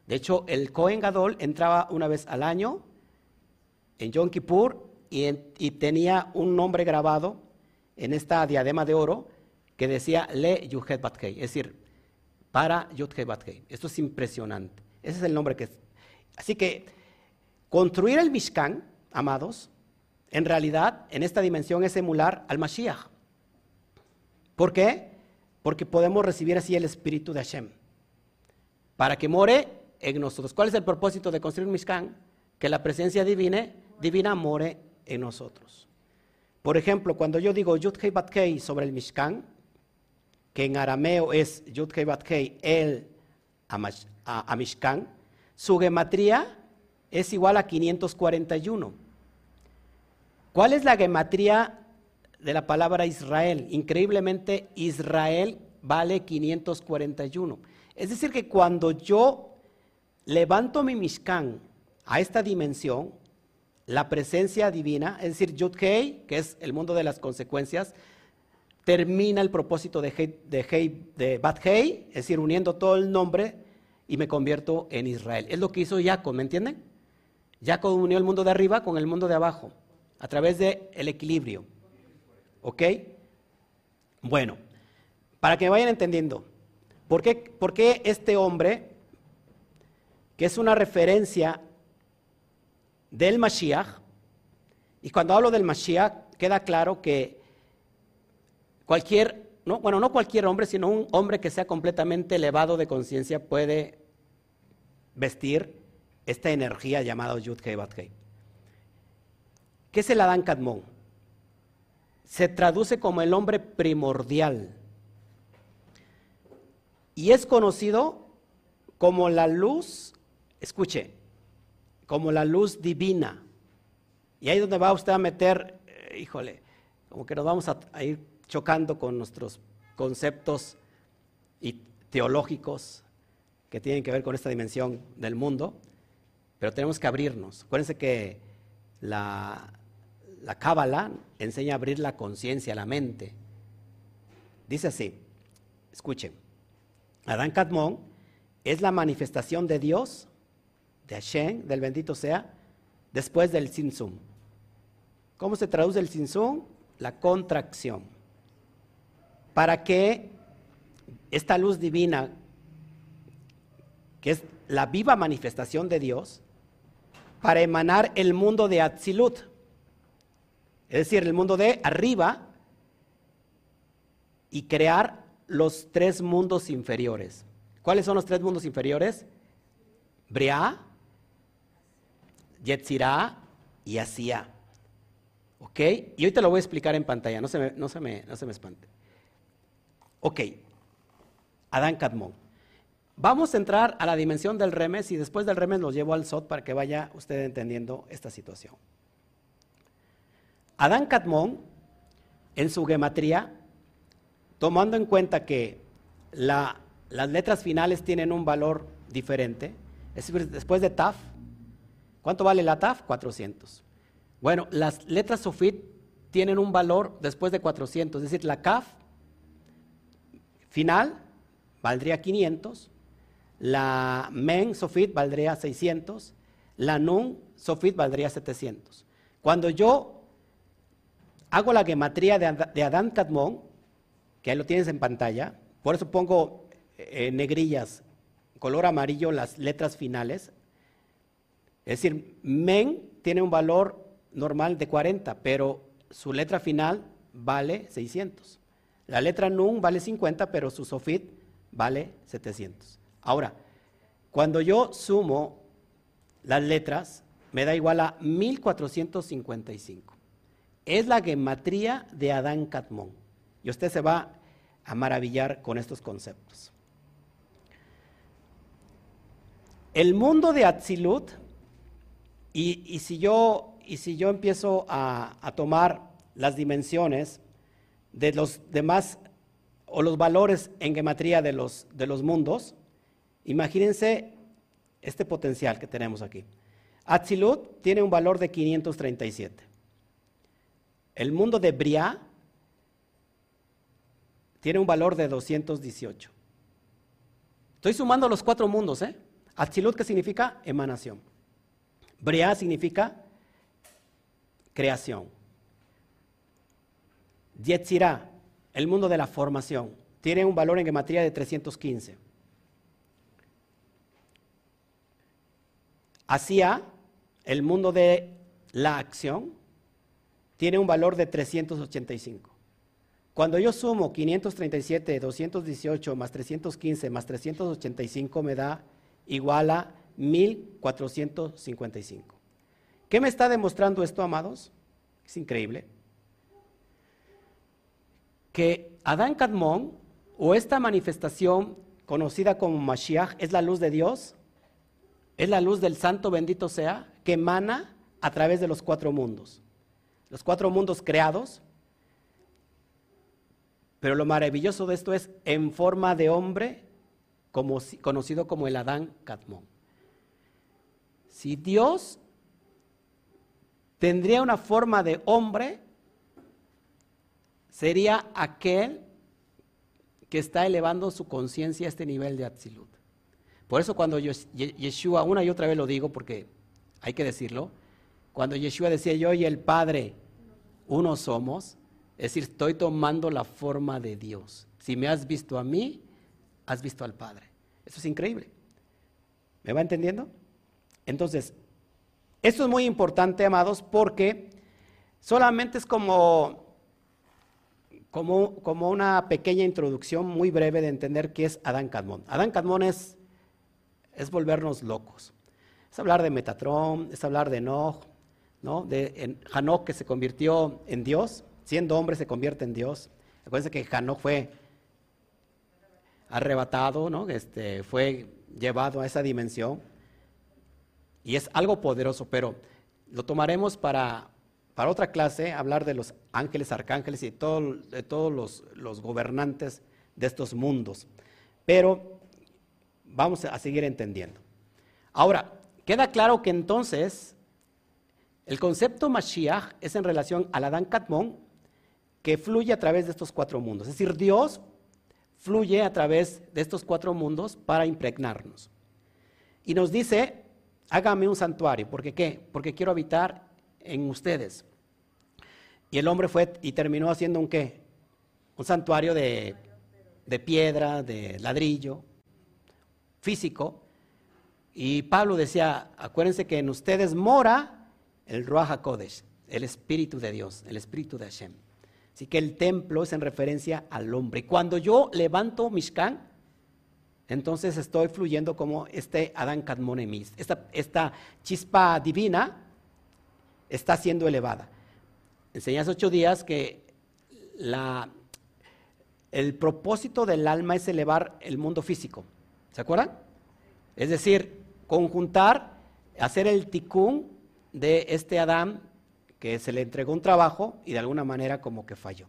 De hecho, el Kohen Gadol entraba una vez al año en Yom Kippur y, tenía un nombre grabado en esta diadema de oro que decía Le Yud, Bat, Hei, es decir, para Yud, Hei, Bat, Hei. Esto es impresionante. Ese es el nombre que Así que construir el Mishkan, amados, en realidad en esta dimensión es emular al Mashiach. ¿Por qué? Porque podemos recibir así el espíritu de Hashem. Para que more en nosotros. ¿Cuál es el propósito de construir Mishkan? Que la presencia divina, divina more en nosotros. Por ejemplo, cuando yo digo Yud Hei Bat sobre el Mishkan, que en arameo es Yud Hei Bat el a Mishkan, su gematría es igual a 541. ¿Cuál es la gematría de la palabra Israel? Increíblemente, Israel vale 541. Es decir, que cuando yo levanto mi Mishkan a esta dimensión, la presencia divina, es decir, Yud Hei, que es el mundo de las consecuencias, termina el propósito de, Hei, de, de Bat Hei, es decir, uniendo todo el nombre y me convierto en Israel. Es lo que hizo Jacob, ¿me entienden? Jacob unió el mundo de arriba con el mundo de abajo, a través del el equilibrio. ¿Ok? Bueno, para que vayan entendiendo, ¿por qué, ¿por qué este hombre, que es una referencia del Mashiach, y cuando hablo del Mashiach, queda claro que cualquier no, bueno, no cualquier hombre, sino un hombre que sea completamente elevado de conciencia puede vestir esta energía llamada Yud Hei Bat Hei. ¿Qué es el Adán Kadmon? Se traduce como el hombre primordial y es conocido como la luz, escuche, como la luz divina. Y ahí donde va usted a meter, eh, híjole, como que nos vamos a, ir chocando con nuestros conceptos y teológicos que tienen que ver con esta dimensión del mundo, pero tenemos que abrirnos. Acuérdense que la, la Cábala enseña a abrir la conciencia, la mente. Dice así, escuchen, Adán Kadmon es la manifestación de Dios, de Hashem, del bendito sea, después del Sinsum. ¿Cómo se traduce el Sinsum? La contracción. Para que esta luz divina, que es la viva manifestación de Dios, para emanar el mundo de Atzilut, es decir, el mundo de arriba, y crear los tres mundos inferiores. ¿Cuáles son los tres mundos inferiores? Briá, Yetzirah y Asía. ¿Ok? Y te lo voy a explicar en pantalla, no se me, no se me, no se me espante. Ok, Adán Kadmon. Vamos a entrar a la dimensión del remes y después del remes los llevo al Sot para que vaya usted entendiendo esta situación. Adán Kadmon, en su gematría, tomando en cuenta que las letras finales tienen un valor diferente, es decir, después de TAF, ¿cuánto vale la TAF? 400. Bueno, las letras SOFIT tienen un valor después de 400, es decir, la CAF final valdría 500, la MEN SOFIT valdría 600, la NUN SOFIT valdría 700. Cuando yo hago la gematría de Adán Kadmon, que ahí lo tienes en pantalla, por eso pongo eh, negrillas, color amarillo las letras finales, es decir, MEN tiene un valor normal de 40, pero su letra final vale 600. La letra NUN vale 50, pero su SOFIT vale 700. Ahora, cuando yo sumo las letras, me da igual a 1455. Es la gematría de Adán Catmón. Y usted se va a maravillar con estos conceptos. El mundo de Atzilut, y, si, yo, empiezo a, tomar las dimensiones de los demás o los valores en gematría de los, mundos, imagínense este potencial que tenemos aquí. Atzilut tiene un valor de 537. El mundo de Briah tiene un valor de 218. Estoy sumando los cuatro mundos, ¿eh? Atzilut, ¿qué significa? Emanación. Briah significa creación. Yetzirah, el mundo de la formación, tiene un valor en gematría de 315. Asia, el mundo de la acción, tiene un valor de 385. Cuando yo sumo 537, 218 más 315 más 385 me da igual a 1455. ¿Qué me está demostrando esto, amados? Es increíble. Que Adán Kadmon, o esta manifestación conocida como Mashiach, es la luz de Dios, es la luz del Santo bendito sea, que emana a través de los cuatro mundos. Los cuatro mundos creados, pero lo maravilloso de esto es en forma de hombre, conocido como el Adán Catmón. Si Dios tendría una forma de hombre, sería aquel que está elevando su conciencia a este nivel de Atzilut. Por eso cuando Yeshua, una y otra vez lo digo porque hay que decirlo, cuando Yeshua decía yo y el Padre, uno somos, es decir, estoy tomando la forma de Dios. Si me has visto a mí, has visto al Padre. Eso es increíble. ¿Me va entendiendo? Entonces, esto es muy importante, amados, porque solamente es como, como, una pequeña introducción muy breve de entender qué es Adán Cadmón. Adán Cadmón es, es volvernos locos. Es hablar de Metatrón, es hablar de Enoch, ¿no? de Hanok que se convirtió en Dios, siendo hombre se convierte en Dios. Acuérdense que Hanok fue arrebatado, ¿no? este, fue llevado a esa dimensión. Y es algo poderoso, pero lo tomaremos para, para otra clase, hablar de los ángeles, arcángeles y todo, de todos los, los gobernantes de estos mundos. Pero vamos a seguir entendiendo. Ahora, queda claro que entonces el concepto Mashiach es en relación al Adán Katmon que fluye a través de estos cuatro mundos. Es decir, Dios fluye a través de estos cuatro mundos para impregnarnos. Y nos dice, hágame un santuario. ¿Por qué? Porque quiero habitar en ustedes. Y el hombre fue y terminó haciendo un qué? Un santuario de, de piedra, de ladrillo, físico. Y Pablo decía, acuérdense que en ustedes mora el Ruach HaKodesh, el Espíritu de Dios, el Espíritu de Hashem. Así que el templo es en referencia al hombre. Cuando yo levanto Mishkan, entonces estoy fluyendo como este Adán Kadmonemis. Esta, chispa divina está siendo elevada. Enseñas ocho días que el propósito del alma es elevar el mundo físico. ¿Se acuerdan? Es decir, conjuntar, hacer el tikkun de este Adán que se le entregó un trabajo y de alguna manera como que falló.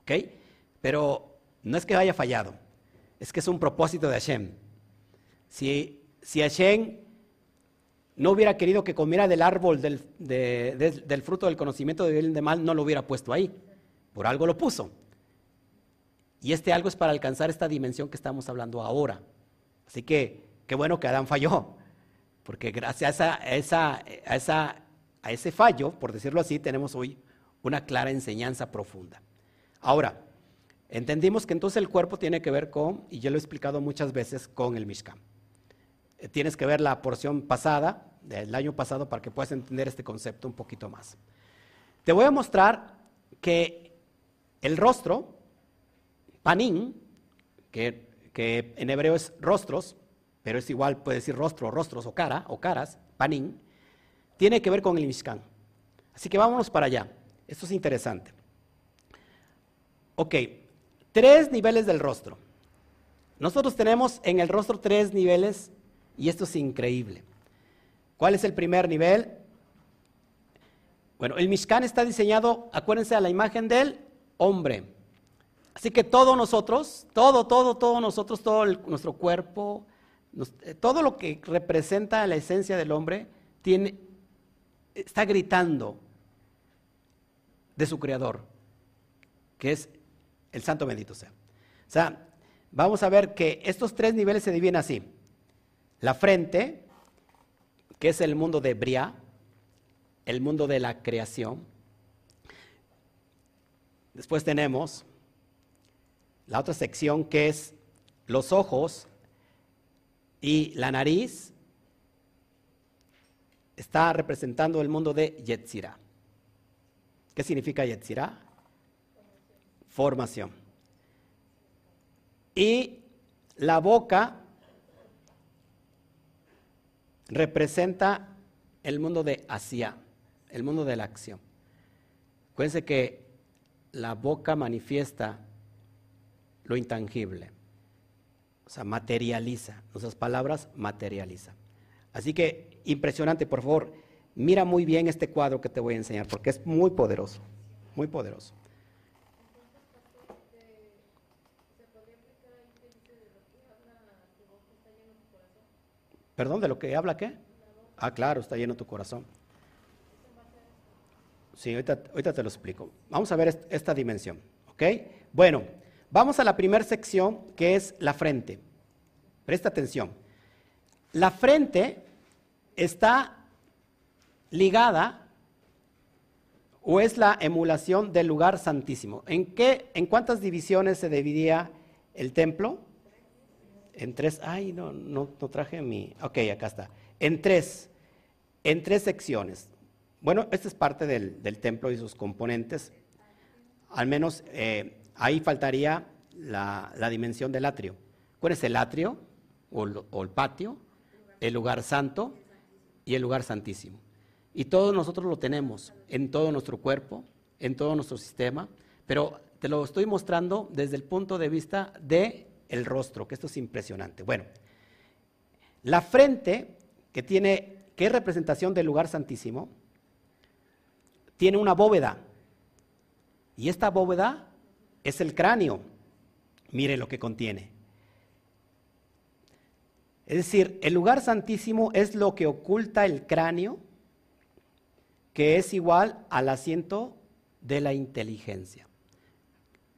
¿Ok? Pero no es que haya fallado, es que es un propósito de Hashem. Si, si Hashem no hubiera querido que comiera del árbol del, fruto del conocimiento de bien y de mal, no lo hubiera puesto ahí. Por algo lo puso. Y este algo es para alcanzar esta dimensión que estamos hablando ahora. Así que qué bueno que Adán falló, porque gracias a ese fallo, por decirlo así, tenemos hoy una clara enseñanza profunda. Ahora, entendimos que entonces el cuerpo tiene que ver con, y yo lo he explicado muchas veces, con el Mishkan. Eh, tienes que ver la porción pasada, del año pasado, para que puedas entender este concepto un poquito más. Te voy a mostrar que el rostro, panín, que, que en hebreo es rostros, pero es igual, puede decir rostro, rostros o cara, o caras, panín, tiene que ver con el Mishkan. Así que vámonos para allá. Esto es interesante. Ok, tres niveles del rostro. Nosotros tenemos en el rostro tres niveles y esto es increíble. ¿Cuál es el primer nivel? Bueno, el Mishkan está diseñado, acuérdense, a la imagen del hombre. Así que todos nosotros, todo, todo, todos nosotros, todo nuestro cuerpo, eh, todo lo que representa la esencia del hombre, tiene, está gritando de su creador, que es el santo bendito sea. O sea, vamos a ver que estos tres niveles se dividen así. La frente, que es el mundo de Bria, el mundo de la creación. Después tenemos la otra sección que es los ojos y la nariz, está representando el mundo de Yetzirah. ¿Qué significa Yetzirah? Formación. Y la boca representa el mundo de Asia, el mundo de la acción. Acuérdense que la boca manifiesta lo intangible, o sea, materializa, nuestras palabras materializan. Así que impresionante, por favor, mira muy bien este cuadro que te voy a enseñar, porque es muy poderoso, muy poderoso. ¿Perdón? ¿De lo que habla qué? Ah, claro, está lleno tu corazón. Sí, ahorita, ahorita, te lo explico. Vamos a ver esta dimensión, ¿ok? Bueno, vamos a la primera sección que es la frente. Presta atención. La frente está ligada o es la emulación del lugar santísimo. ¿En, qué, ¿En cuántas divisiones se dividía el templo? En tres. Ay, no, no, traje mi. Ok, acá está. En tres. En tres secciones. Bueno, esta es parte del, del templo y sus componentes. al menos eh, ahí faltaría la, dimensión del atrio. ¿Cuál es el atrio o el patio? El lugar santo y el lugar santísimo. Y todos nosotros lo tenemos en todo nuestro cuerpo, en todo nuestro sistema, pero te lo estoy mostrando desde el punto de vista de el rostro, que esto es impresionante. Bueno, la frente que tiene que es representación del lugar santísimo, tiene una bóveda. Y esta bóveda es el cráneo. Mire lo que contiene. Es decir, el lugar santísimo es lo que oculta el cráneo que es igual al asiento de la inteligencia.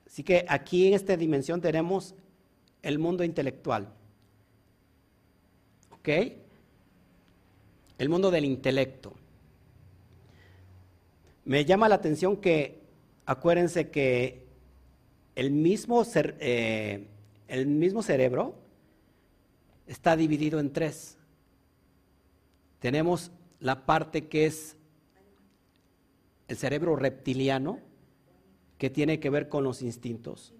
Así que aquí en esta dimensión tenemos el mundo intelectual. ¿Ok? El mundo del intelecto. Me llama la atención que, acuérdense que el mismo, eh, el mismo cerebro está dividido en tres. Tenemos la parte que es el cerebro reptiliano, que tiene que ver con los instintos,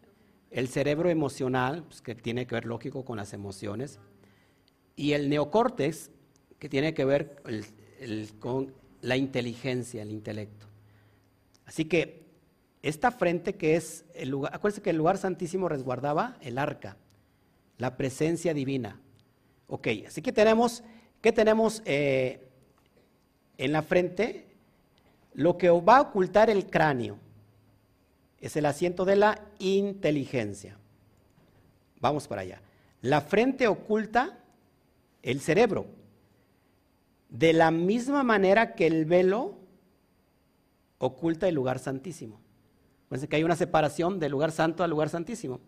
el cerebro emocional, pues, que tiene que ver, lógico, con las emociones, y el neocórtex, que tiene que ver con la inteligencia, el intelecto. Así que esta frente que es el lugar, acuérdense que el lugar santísimo resguardaba el arca, la presencia divina. Ok, así que tenemos, ¿qué tenemos eh, en la frente? Lo que va a ocultar el cráneo es el asiento de la inteligencia. Vamos para allá. La frente oculta el cerebro. De la misma manera que el velo oculta el lugar santísimo. Fíjense que hay una separación del lugar santo al lugar santísimo.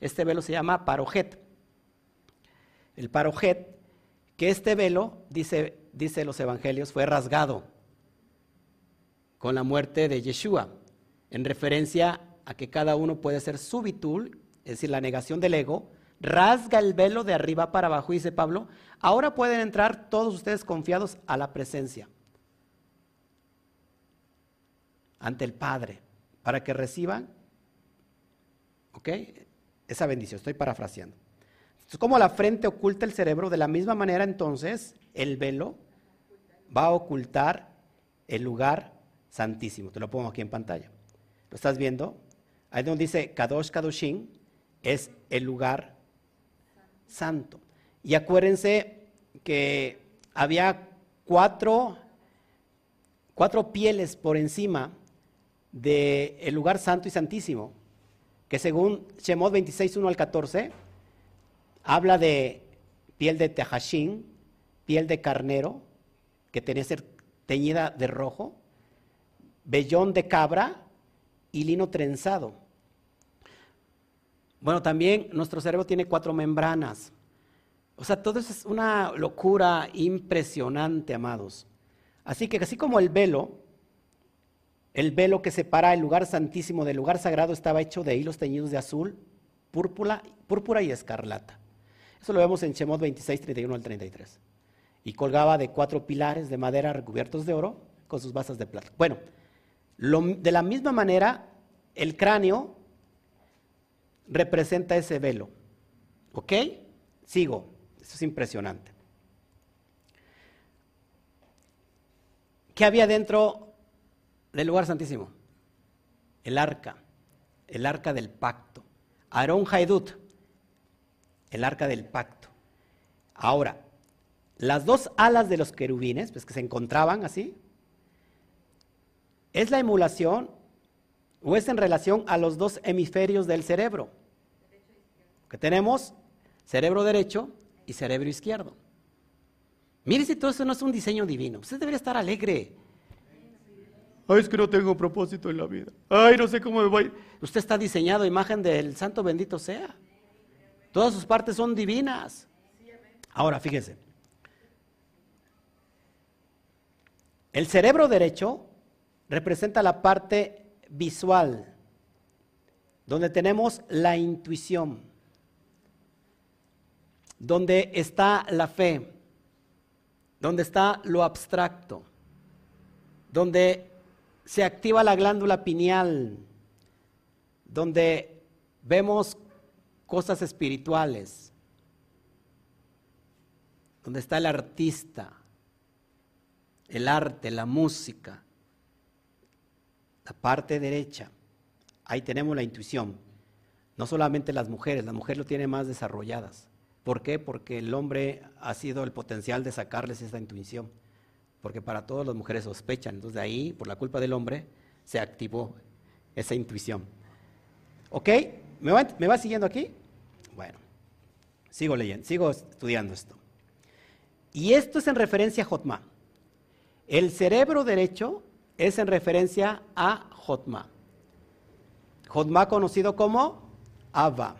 Este velo se llama parojet. El parojet, que este velo, dice, dice los evangelios, fue rasgado con la muerte de Yeshua, en referencia a que cada uno puede ser subitul, es decir, la negación del ego, rasga el velo de arriba para abajo, dice Pablo, ahora pueden entrar todos ustedes confiados a la presencia, ante el Padre, para que reciban, ¿ok? Esa bendición, estoy parafraseando. Entonces, como la frente oculta el cerebro, de la misma manera entonces el velo va a ocultar el lugar santísimo. Te lo pongo aquí en pantalla. ¿Lo estás viendo? Ahí donde dice Kadosh Kadoshin es el lugar santo. Y acuérdense que había cuatro, cuatro pieles por encima del lugar santo y santísimo, que según Shemot 26, 1 al 14, habla de piel de tejashín, piel de carnero, que tenía que ser teñida de rojo, vellón de cabra y lino trenzado. Bueno, también nuestro cerebro tiene cuatro membranas. O sea, todo eso es una locura impresionante, amados. Así que así como el velo, el velo que separa el lugar santísimo del lugar sagrado estaba hecho de hilos teñidos de azul, púrpura, púrpura y escarlata. Eso lo vemos en Shemot 26, 31 al 33. Y colgaba de cuatro pilares de madera recubiertos de oro con sus basas de plata. Bueno, de la misma manera, el cráneo representa ese velo. ¿Ok? Sigo. Eso es impresionante. ¿Qué había dentro del lugar santísimo? El arca, el arca del pacto. Aarón Haidut, el arca del pacto. Ahora, las dos alas de los querubines, pues que se encontraban así, ¿Es la emulación o es en relación a los dos hemisferios del cerebro? Que tenemos cerebro derecho y cerebro izquierdo. Mire si todo eso no es un diseño divino. Usted debería estar alegre. Ay, es que no tengo propósito en la vida. Ay, no sé cómo me voy. Usted está diseñado a imagen del santo bendito sea. Todas sus partes son divinas. Ahora, fíjese. El cerebro derecho representa la parte visual, donde tenemos la intuición, donde está la fe, donde está lo abstracto, donde se activa la glándula pineal, donde vemos cosas espirituales, donde está el artista, el arte, la música, la parte derecha, ahí tenemos la intuición. No solamente las mujeres, la mujer lo tiene más desarrolladas. ¿Por qué? Porque el hombre ha sido el potencial de sacarles esa intuición. Porque para todas las mujeres sospechan. Entonces de ahí, por la culpa del hombre, se activó esa intuición. ¿Ok? ¿Me va, siguiendo aquí? Bueno, sigo leyendo, sigo estudiando esto. Y esto es en referencia a Jotma. El cerebro derecho es en referencia a Jotma. Jotma conocido como Abba.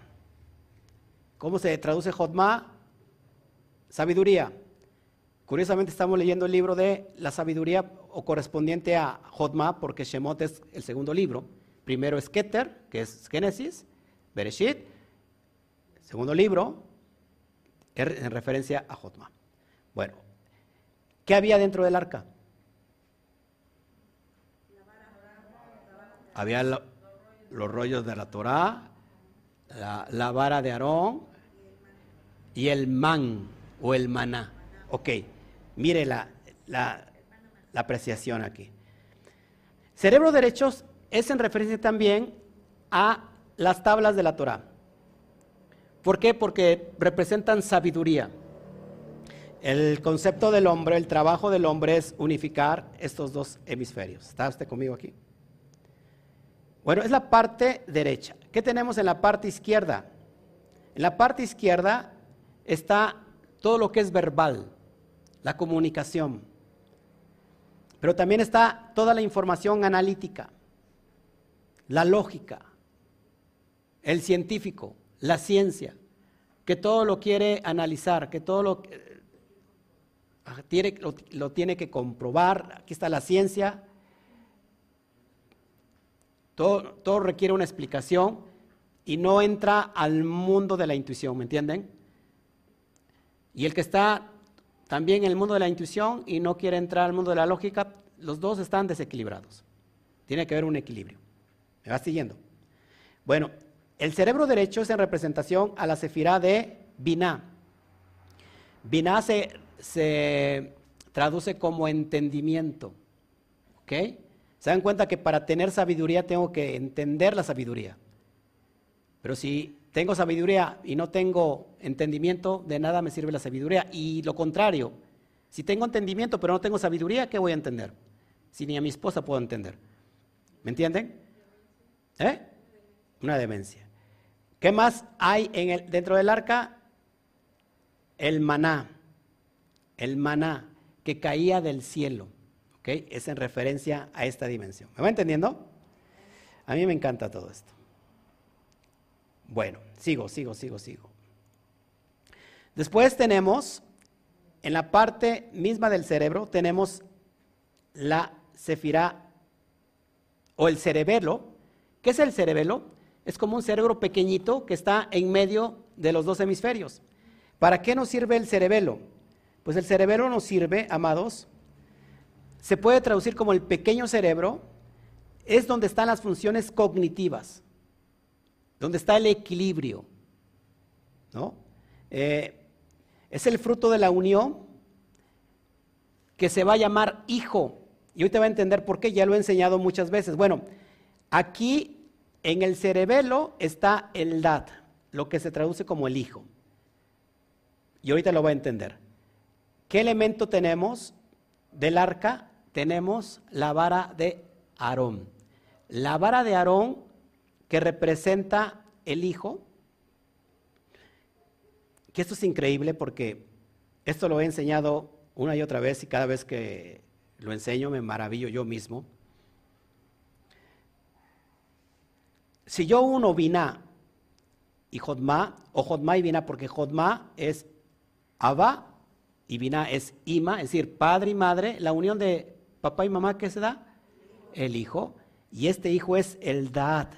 ¿Cómo se traduce Jotma? Sabiduría. Curiosamente estamos leyendo el libro de la sabiduría o correspondiente a Jotma porque Shemot es el segundo libro. Primero es Keter, que es Génesis, Bereshit. Segundo libro, en referencia a Jotma. Bueno, ¿qué había dentro del arca? Había los rollos de la Torá, la, vara de Aarón y el man o el maná. Ok, mire la, la, la apreciación aquí. Cerebro derechos es en referencia también a las tablas de la Torah. ¿Por qué? Porque representan sabiduría. El concepto del hombre, el trabajo del hombre es unificar estos dos hemisferios. ¿Está usted conmigo aquí? Bueno, es la parte derecha. ¿Qué tenemos en la parte izquierda? En la parte izquierda está todo lo que es verbal, la comunicación. Pero también está toda la información analítica la lógica, el científico, la ciencia, que todo lo quiere analizar, que todo lo, ah, tiene, lo, tiene que comprobar, aquí está la ciencia, todo, requiere una explicación y no entra al mundo de la intuición, ¿me entienden? Y el que está también en el mundo de la intuición y no quiere entrar al mundo de la lógica, los dos están desequilibrados. Tiene que haber un equilibrio. ¿Me vas siguiendo? Bueno, el cerebro derecho es en representación a la cefirá de Binah. Binah se, se traduce como entendimiento. ¿Ok? Se dan cuenta que para tener sabiduría tengo que entender la sabiduría. Pero si tengo sabiduría y no tengo entendimiento, de nada me sirve la sabiduría. Y lo contrario, si tengo entendimiento pero no tengo sabiduría, ¿qué voy a entender? Si ni a mi esposa puedo entender. ¿Me entienden? ¿Eh? Una demencia. ¿Qué más hay en el, dentro del arca? El maná. El maná que caía del cielo. Es en referencia a esta dimensión. ¿Me va entendiendo? A mí me encanta todo esto. Bueno, sigo, sigo, sigo, sigo. Después tenemos, en la parte misma del cerebro, tenemos la cefirá o el cerebelo, ¿Qué es el cerebelo? Es como un cerebro pequeñito que está en medio de los dos hemisferios. ¿Para qué nos sirve el cerebelo? Pues el cerebelo nos sirve, amados, se puede traducir como el pequeño cerebro, es donde están las funciones cognitivas, donde está el equilibrio. ¿no? Eh, es el fruto de la unión que se va a llamar hijo. Y hoy te va a entender por qué, ya lo he enseñado muchas veces. Bueno, aquí en el cerebelo está el dad, lo que se traduce como el hijo. Y ahorita lo va a entender. ¿Qué elemento tenemos del arca? Tenemos la vara de Aarón. La vara de Aarón que representa el hijo, que esto es increíble porque esto lo he enseñado una y otra vez y cada vez que lo enseño me maravillo yo mismo. si yo uno Biná y Jodma, o Jodma y Biná, porque Jodma es Abba y Biná es Ima, es decir, padre y madre, la unión de papá y mamá, ¿qué se da? El hijo. Y este hijo es el Dad,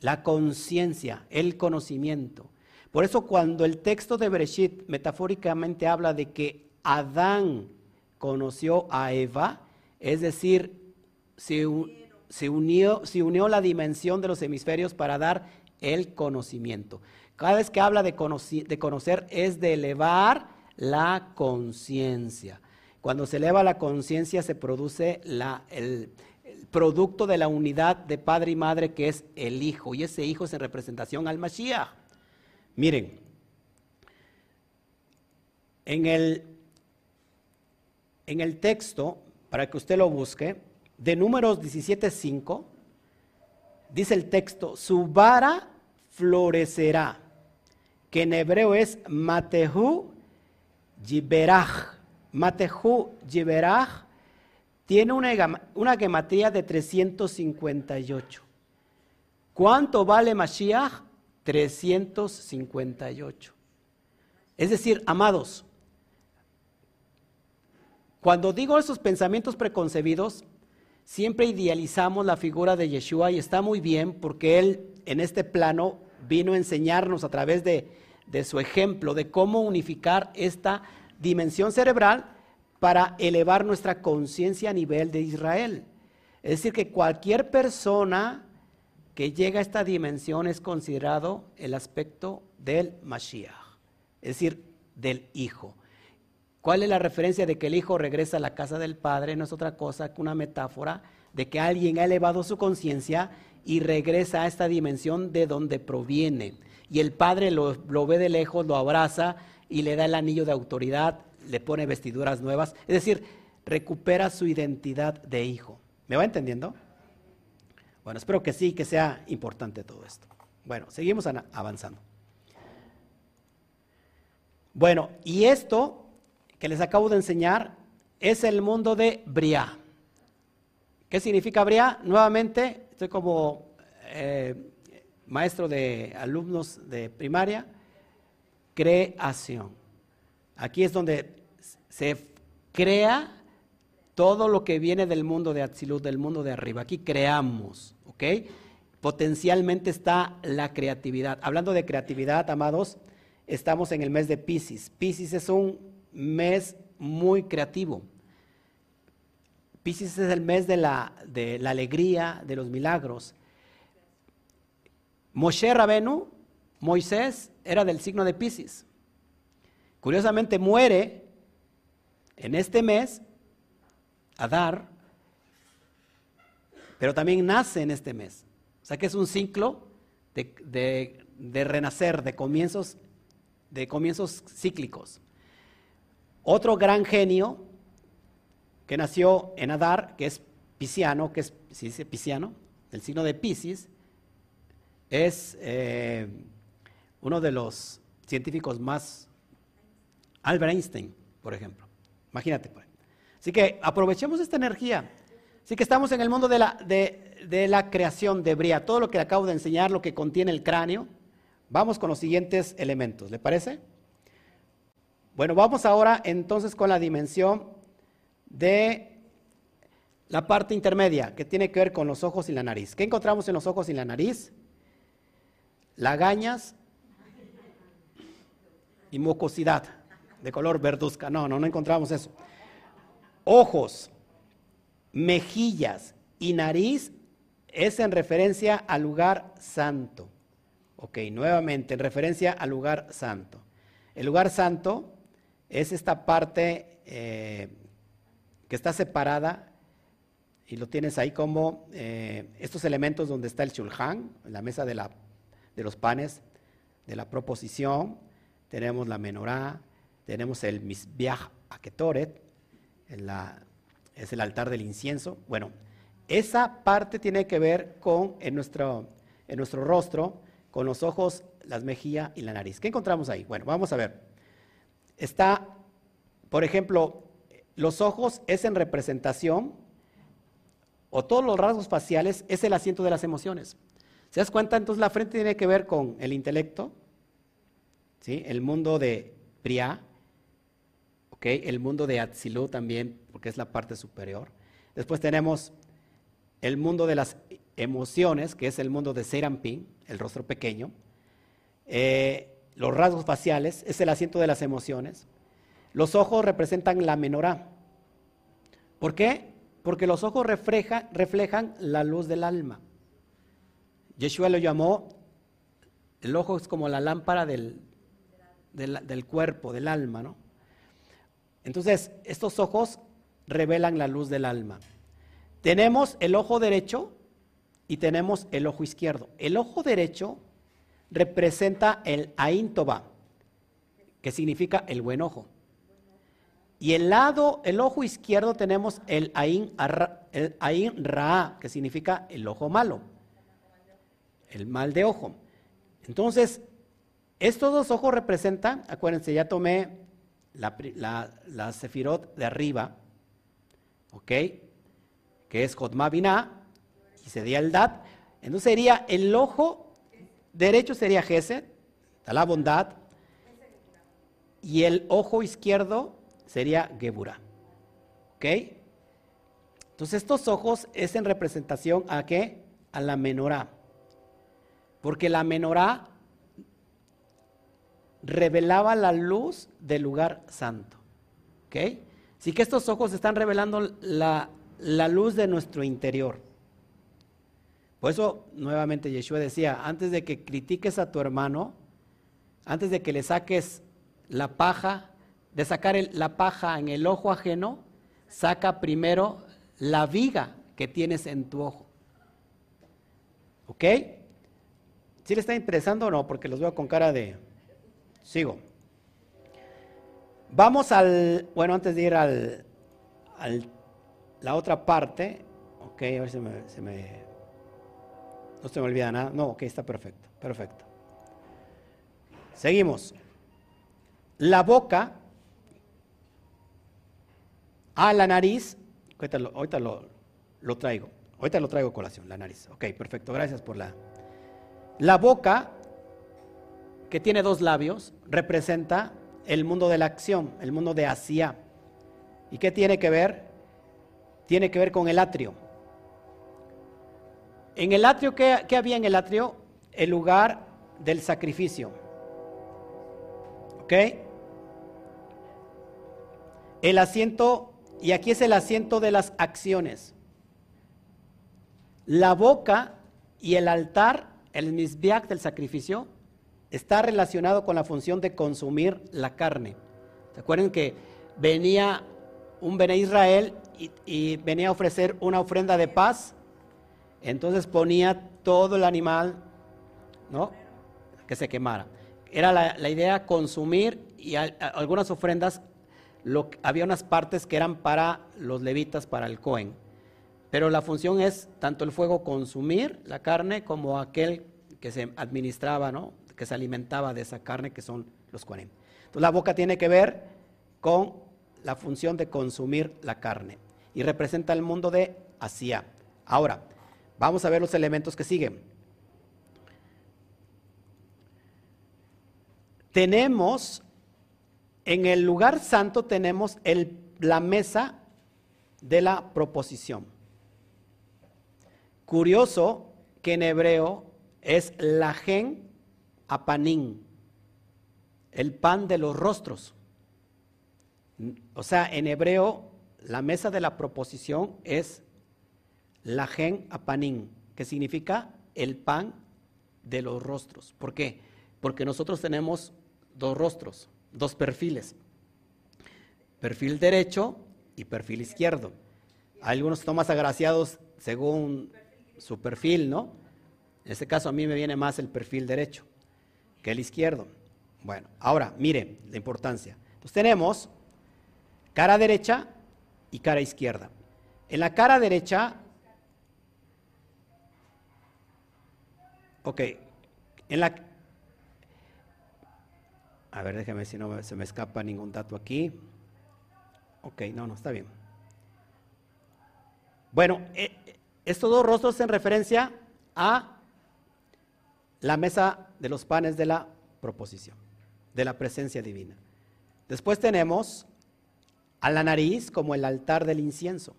la conciencia, el conocimiento. Por eso cuando el texto de Bereshit metafóricamente habla de que Adán conoció a Eva, es decir, se, unió, la dimensión de los hemisferios para dar el conocimiento. Cada vez que habla de conocer es de elevar la conciencia. Cuando se eleva la conciencia se produce el, producto de la unidad de padre y madre que es el hijo. Y ese hijo es en representación al Mashiach. Miren, en el, en el texto, para que usted lo busque, de números 17.5, dice el texto, su vara florecerá, que en hebreo es Matehu Yiberach. Matehu Yiberach tiene una, una de 358. ¿Cuánto vale Mashiach? 358. Es decir, amados, cuando digo esos pensamientos preconcebidos, siempre idealizamos la figura de Yeshua y está muy bien porque él en este plano vino a enseñarnos a través de su ejemplo de cómo unificar esta dimensión cerebral para elevar nuestra conciencia a nivel de Israel. Es decir, que cualquier persona que llega a esta dimensión es considerado el aspecto del Mashiach, es decir, del Hijo. ¿Cuál es la referencia de que el hijo regresa a la casa del padre? No es otra cosa que una metáfora de que alguien ha elevado su conciencia y regresa a esta dimensión de donde proviene. Y el padre lo, ve de lejos, lo abraza y le da el anillo de autoridad, le pone vestiduras nuevas. Es decir, recupera su identidad de hijo. ¿Me va entendiendo? Bueno, espero que sí, que sea importante todo esto. Bueno, seguimos avanzando. Bueno, y esto que les acabo de enseñar es el mundo de Bria. ¿Qué significa Bria? Nuevamente, estoy como eh, maestro de alumnos de primaria, creación. Aquí es donde se crea todo lo que viene del mundo de Atzilut, del mundo de arriba. Aquí creamos, ¿ok? Potencialmente está la creatividad. Hablando de creatividad, amados, estamos en el mes de Pisces. Pisces es un mes muy creativo. Pisces es el mes de la, de la alegría, de los milagros. Moshe Rabenu, Moisés, era del signo de Pisces. Curiosamente muere en este mes, Adar, pero también nace en este mes. O sea que es un ciclo de, de renacer, de comienzos, de comienzos cíclicos. Otro gran genio que nació en Adar, que es Pisciano, que es, si dice Pisciano, el signo de Piscis, es eh, uno de los científicos más, Albert Einstein, por ejemplo. Imagínate. Así que aprovechemos esta energía. Así que estamos en el mundo de la, de la creación de Bria. Todo lo que acabo de enseñar, lo que contiene el cráneo. Vamos con los siguientes elementos. ¿Le parece? Bueno, vamos ahora entonces con la dimensión de la parte intermedia, que tiene que ver con los ojos y la nariz. ¿Qué encontramos en los ojos y la nariz? Lagañas y mucosidad de color verduzca. No, no, no encontramos eso. Ojos, mejillas y nariz es en referencia al lugar santo. Ok, nuevamente, en referencia al lugar santo. El lugar santo es esta parte eh, que está separada y lo tienes ahí como eh, estos elementos donde está el shulchan, la mesa de, la, de los panes, de la proposición, tenemos la menorá, tenemos el misbiach aketoret, es el altar del incienso. Bueno, esa parte tiene que ver con en nuestro, en nuestro rostro, con los ojos, las mejillas y la nariz. ¿Qué encontramos ahí? Bueno, vamos a ver está, por ejemplo, los ojos es en representación, o todos los rasgos faciales es el asiento de las emociones. ¿Se das cuenta? Entonces la frente tiene que ver con el intelecto, el mundo de Priá, ¿okay? el mundo de Atzilú también, porque es la parte superior. Después tenemos el mundo de las emociones, que es el mundo de Serampín, el rostro pequeño. Eh, los rasgos faciales, es el asiento de las emociones. Los ojos representan la menorá. ¿Por qué? Porque los ojos reflejan la luz del alma. Yeshua lo llamó, el ojo es como la lámpara del, del, cuerpo, del alma, ¿no? Entonces, estos ojos revelan la luz del alma. Tenemos el ojo derecho y tenemos el ojo izquierdo. El ojo derecho representa el Aintoba, que significa el buen ojo. Y el lado, el ojo izquierdo tenemos el Ain, el Ain Ra, que significa el ojo malo, el mal de ojo. Entonces, estos dos ojos representan, acuérdense, ya tomé la, la, sefirot de arriba, ¿ok? Que es Jotma y sería el Dat. Entonces sería el ojo derecho sería Gesed, la bondad, y el ojo izquierdo sería Gebura. ¿Ok? Entonces estos ojos es en representación a qué? A la menorá. Porque la menorá revelaba la luz del lugar santo. ¿Ok? Así que estos ojos están revelando la, la luz de nuestro interior. Por eso, nuevamente, Yeshua decía, antes de que critiques a tu hermano, antes de que le saques la paja, de sacar la paja en el ojo ajeno, saca primero la viga que tienes en tu ojo. ¿Ok? ¿Sí le está interesando o no? Porque los veo con cara de... Sigo. Vamos al... Bueno, antes de ir al... al la otra parte. Ok, a ver si se me no se me olvida nada. No, ok, está perfecto. Perfecto. Seguimos. La boca a la nariz. Ahorita, lo, lo, traigo. Ahorita lo traigo colación, la nariz. Ok, perfecto. Gracias por la. La boca, que tiene dos labios, representa el mundo de la acción, el mundo de Asia. ¿Y qué tiene que ver? Tiene que ver con el atrio. En el atrio, ¿qué, había en el atrio? El lugar del sacrificio. ¿Ok? El asiento, y aquí es el asiento de las acciones. La boca y el altar, el misbiak del sacrificio, está relacionado con la función de consumir la carne. ¿Se acuerdan que venía un Bene Israel y, y venía a ofrecer una ofrenda de paz? Entonces ponía todo el animal, ¿no? Que se quemara. Era la, idea consumir y algunas ofrendas, había unas partes que eran para los levitas, para el Cohen. Pero la función es tanto el fuego consumir la carne como aquel que se administraba, ¿no? Que se alimentaba de esa carne que son los Cohen. Entonces la boca tiene que ver con la función de consumir la carne y representa el mundo de Asia. Ahora, Vamos a ver los elementos que siguen. Tenemos, en el lugar santo tenemos la mesa de la proposición. Curioso que en hebreo es la gen apanín, el pan de los rostros. O sea, en hebreo la mesa de la proposición es la gen apanín, que significa el pan de los rostros. ¿Por qué? Porque nosotros tenemos dos rostros, dos perfiles. Perfil derecho y perfil izquierdo. Algunos son más agraciados según su perfil, ¿no? En este caso a mí me viene más el perfil derecho que el izquierdo. Bueno, ahora, mire la importancia. Entonces tenemos cara derecha y cara izquierda. En la cara derecha Ok, en la... A ver, déjame si no se me escapa ningún dato aquí. Ok, no, no, está bien. Bueno, eh, estos dos rostros en referencia a la mesa de los panes de la proposición, de la presencia divina. Después tenemos a la nariz como el altar del incienso,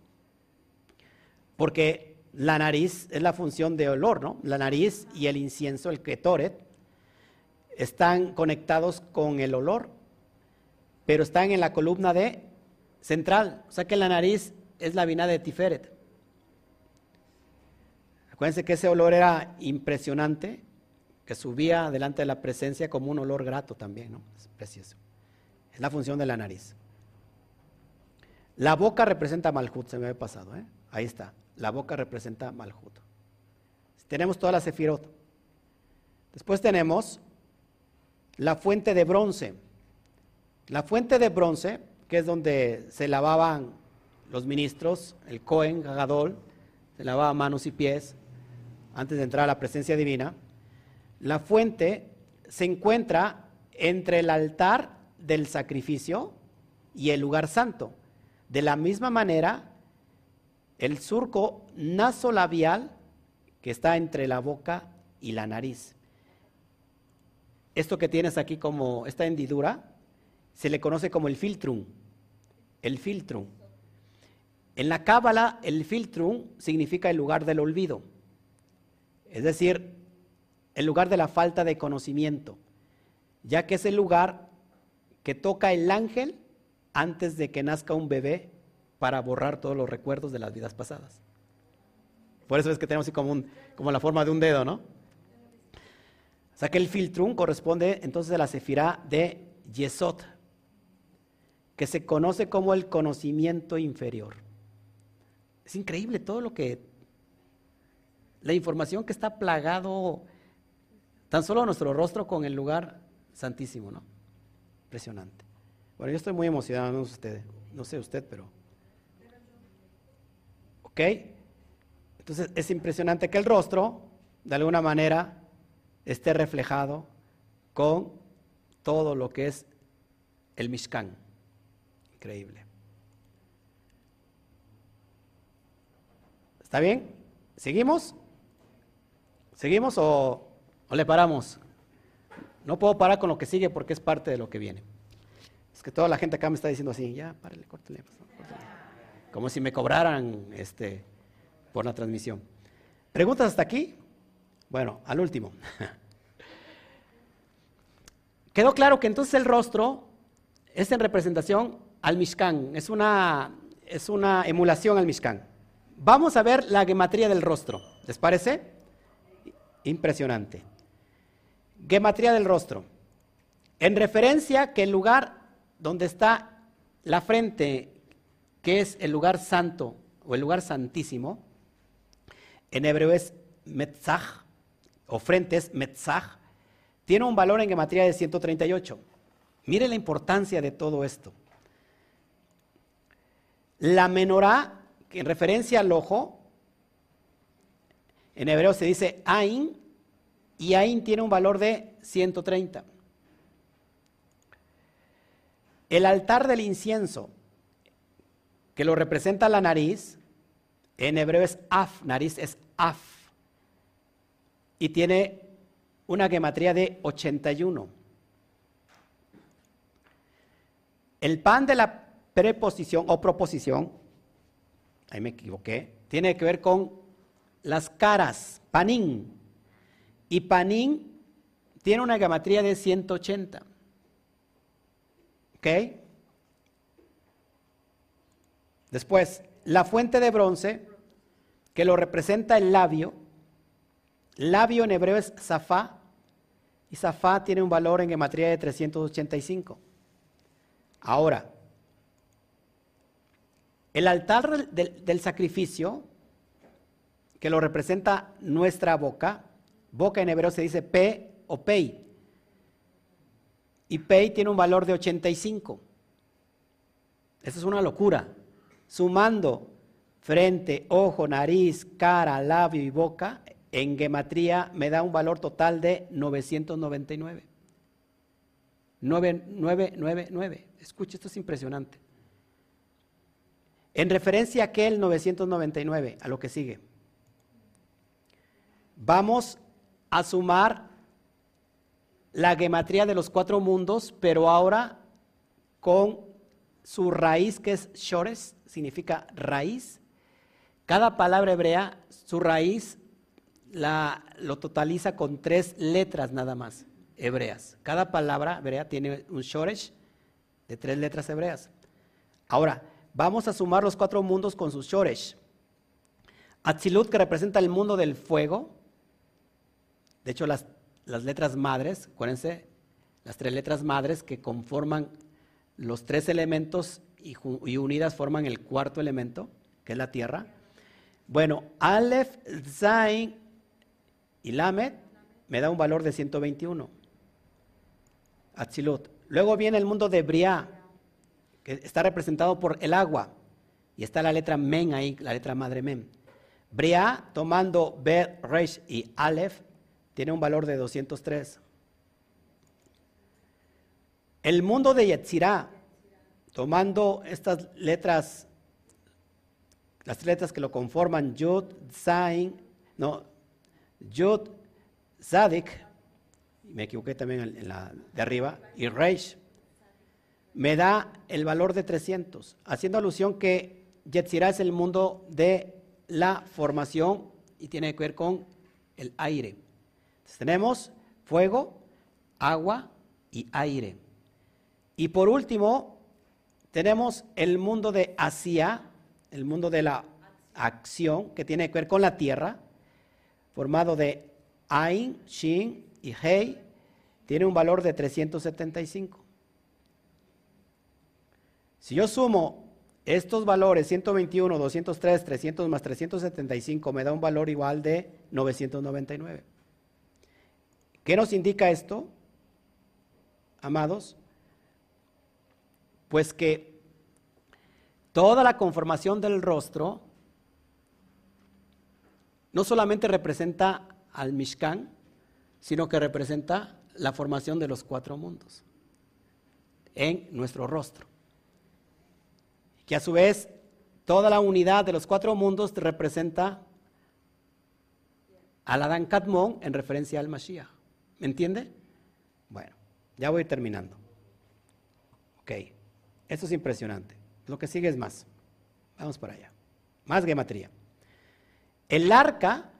porque la nariz es la función de olor, ¿no? La nariz y el incienso, el ketoret, están conectados con el olor, pero están en la columna de central. O sea que la nariz es la Biná de Tiferet. Acuérdense que ese olor era impresionante, que subía delante de la presencia como un olor grato también, ¿no? Es precioso. Es la función de la nariz. La boca representa Malhut, se me había pasado, ¿eh? Ahí está. La boca representa Malhut. Tenemos toda la sefirot. Después tenemos la fuente de bronce. La fuente de bronce, que es donde se lavaban los ministros, el Cohen, Gagadol, se lavaba manos y pies antes de entrar a la presencia divina. La fuente se encuentra entre el altar del sacrificio y el lugar santo. De la misma manera, el surco nasolabial que está entre la boca y la nariz. Esto que tienes aquí como esta hendidura se le conoce como el filtrum. El filtrum. En la cábala, el filtrum significa el lugar del olvido. Es decir, el lugar de la falta de conocimiento, ya que es el lugar que toca el ángel antes de que nazca un bebé para borrar todos los recuerdos de las vidas pasadas. Por eso es que tenemos así como, como la forma de un dedo, ¿no? O sea que el filtrum corresponde entonces a la sefirá de Yesod, que se conoce como el conocimiento inferior. Es increíble todo lo que, la información que está plagado tan solo nuestro rostro con el lugar santísimo, ¿no? Impresionante. Bueno, yo estoy muy emocionado, no sé usted, no sé usted, pero... ¿Ok? Entonces es impresionante que el rostro, de alguna manera, esté reflejado con todo lo que es el Mishkan. Increíble. ¿Está bien? ¿Seguimos? ¿Seguimos o, o le paramos? No puedo parar con lo que sigue porque es parte de lo que viene. Es que toda la gente acá me está diciendo así, ya, párale, córtale, pues, Como si me cobraran este, por la transmisión. ¿Preguntas hasta aquí? Bueno, al último. <laughs> Quedó claro que entonces el rostro es en representación al Mishkan, es una, es una emulación al Mishkan. Vamos a ver la gematría del rostro, ¿les parece? Impresionante. Gematría del rostro. En referencia que el lugar donde está la frente, que es el lugar santo o el lugar santísimo, en hebreo es metzach, o frente es metzach, tiene un valor en gematría de 138. Mire la importancia de todo esto. La menorá, que en referencia al ojo, en hebreo se dice Ain, y Ain tiene un valor de 130. El altar del incienso, que lo representa la nariz, en hebreo es Af, nariz es Af, y tiene una gematría de 81. El pan de la preposición o proposición, ahí me equivoqué, tiene que ver con las caras, panín. Y panín tiene una gematría de 180. ¿Ok? Después, la fuente de bronce, que lo representa el labio. Labio en hebreo es zafá. Y zafá tiene un valor en gematría de 385. Ahora, el altar del, sacrificio, que lo representa nuestra boca, boca en hebreo se dice pe o pei, y pei tiene un valor de 85. Eso es una locura. Sumando frente, ojo, nariz, cara, labio y boca, en gematría me da un valor total de 999. 9999. Escuche, esto es impresionante. En referencia a aquel 999, a lo que sigue, vamos a sumar la gematría de los cuatro mundos, pero ahora con su raíz que es shores, significa raíz. Cada palabra hebrea, su raíz la, lo totaliza con tres letras nada más, hebreas. Cada palabra hebrea tiene un shoresh de tres letras hebreas. Ahora, vamos a sumar los cuatro mundos con sus shoresh. Atzilut, que representa el mundo del fuego. De hecho, las, letras madres, acuérdense, las tres letras madres que conforman los tres elementos y, unidas forman el cuarto elemento, que es la tierra. Bueno, Aleph, Zain y Lamed me da un valor de 121. Atzilut. Luego viene el mundo de Briah, que está representado por el agua. Y está la letra Men ahí, la letra madre Men. Briah, tomando Bet, Reish y Aleph, tiene un valor de 203. El mundo de Yetzirah, tomando estas letras, las letras que lo conforman, Yud, Zain, no, Yud, Zadik, me equivoqué también en la de arriba, y Reish, me da el valor de 300, haciendo alusión que Yetzirah es el mundo de la formación y tiene que ver con el aire. Entonces, tenemos fuego, agua y aire. Y por último, tenemos el mundo de Asia, el mundo de la acción, que tiene que ver con la tierra, formado de Ain, Shin y Hei, tiene un valor de 375. Si yo sumo estos valores, 121, 203, 300 más 375, me da un valor igual de 999. ¿Qué nos indica esto, amados? Pues que toda la conformación del rostro no solamente representa al Mishkan, sino que representa la formación de los cuatro mundos en nuestro rostro. Que a su vez toda la unidad de los cuatro mundos representa al Adán Kadmon en referencia al Mashiach. ¿Me entiende? Bueno, ya voy terminando. Ok, esto es impresionante. Lo que sigue es más. Vamos para allá. Más gematría. El arca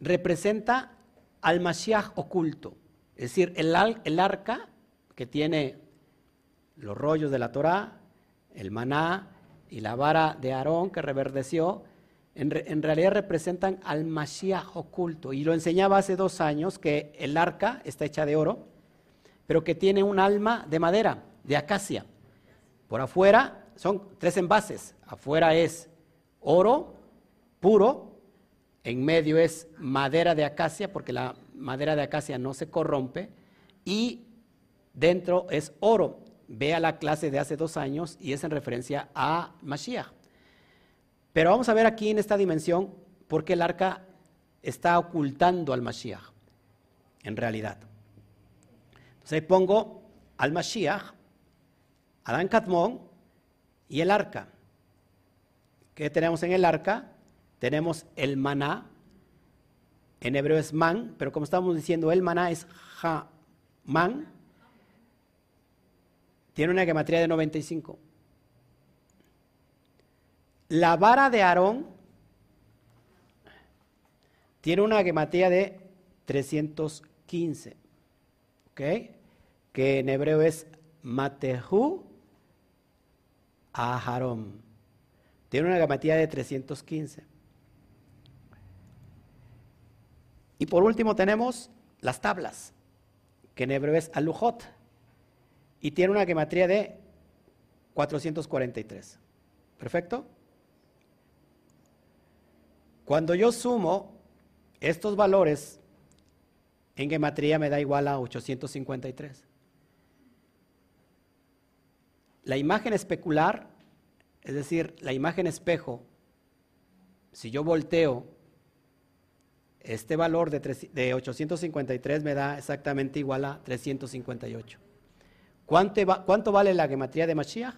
representa al Mashiach oculto. Es decir, el, el arca que tiene los rollos de la Torah, el maná y la vara de Aarón que reverdeció, en, realidad representan al Mashiach oculto. Y lo enseñaba hace dos años que el arca está hecha de oro, pero que tiene un alma de madera, de acacia. Por afuera son tres envases. Afuera es oro puro, en medio es madera de acacia, porque la madera de acacia no se corrompe, y dentro es oro. Vea la clase de hace dos años y es en referencia a Mashiach. Pero vamos a ver aquí en esta dimensión por qué el arca está ocultando al Mashiach, en realidad. Entonces ahí pongo al Mashiach, Adán Katmon y el arca. ¿Qué tenemos en el arca? tenemos el maná, en hebreo es man, pero como estamos diciendo, el maná es ja, man, tiene una gematría de 95. La vara de Aarón tiene una gematría de 315, ¿ok? Que en hebreo es matehu aharon. Tiene una gematría de 315. Y por último tenemos las tablas, que en hebreo es alujot, y tiene una gematría de 443. ¿Perfecto? Cuando yo sumo estos valores en gematría me da igual a 853. La imagen especular, es decir, la imagen espejo, si yo volteo este valor de, 853 me da exactamente igual a 358. ¿Cuánto, ¿Cuánto, vale la gematría de Mashiach?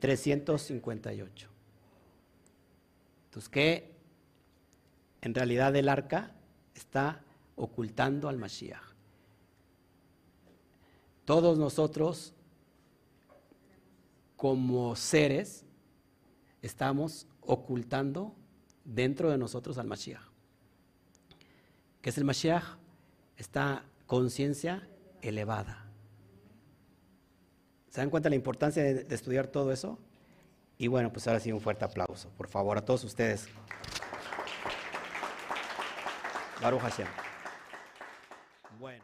358. Entonces, ¿qué? En realidad el arca está ocultando al Mashiach. Todos nosotros, como seres, estamos ocultando dentro de nosotros al Mashiach que es el Mashiach, esta conciencia elevada. ¿Se dan cuenta de la importancia de, de estudiar todo eso? Y bueno, pues ahora sí un fuerte aplauso, por favor, a todos ustedes. Baruch Hashem. Bueno.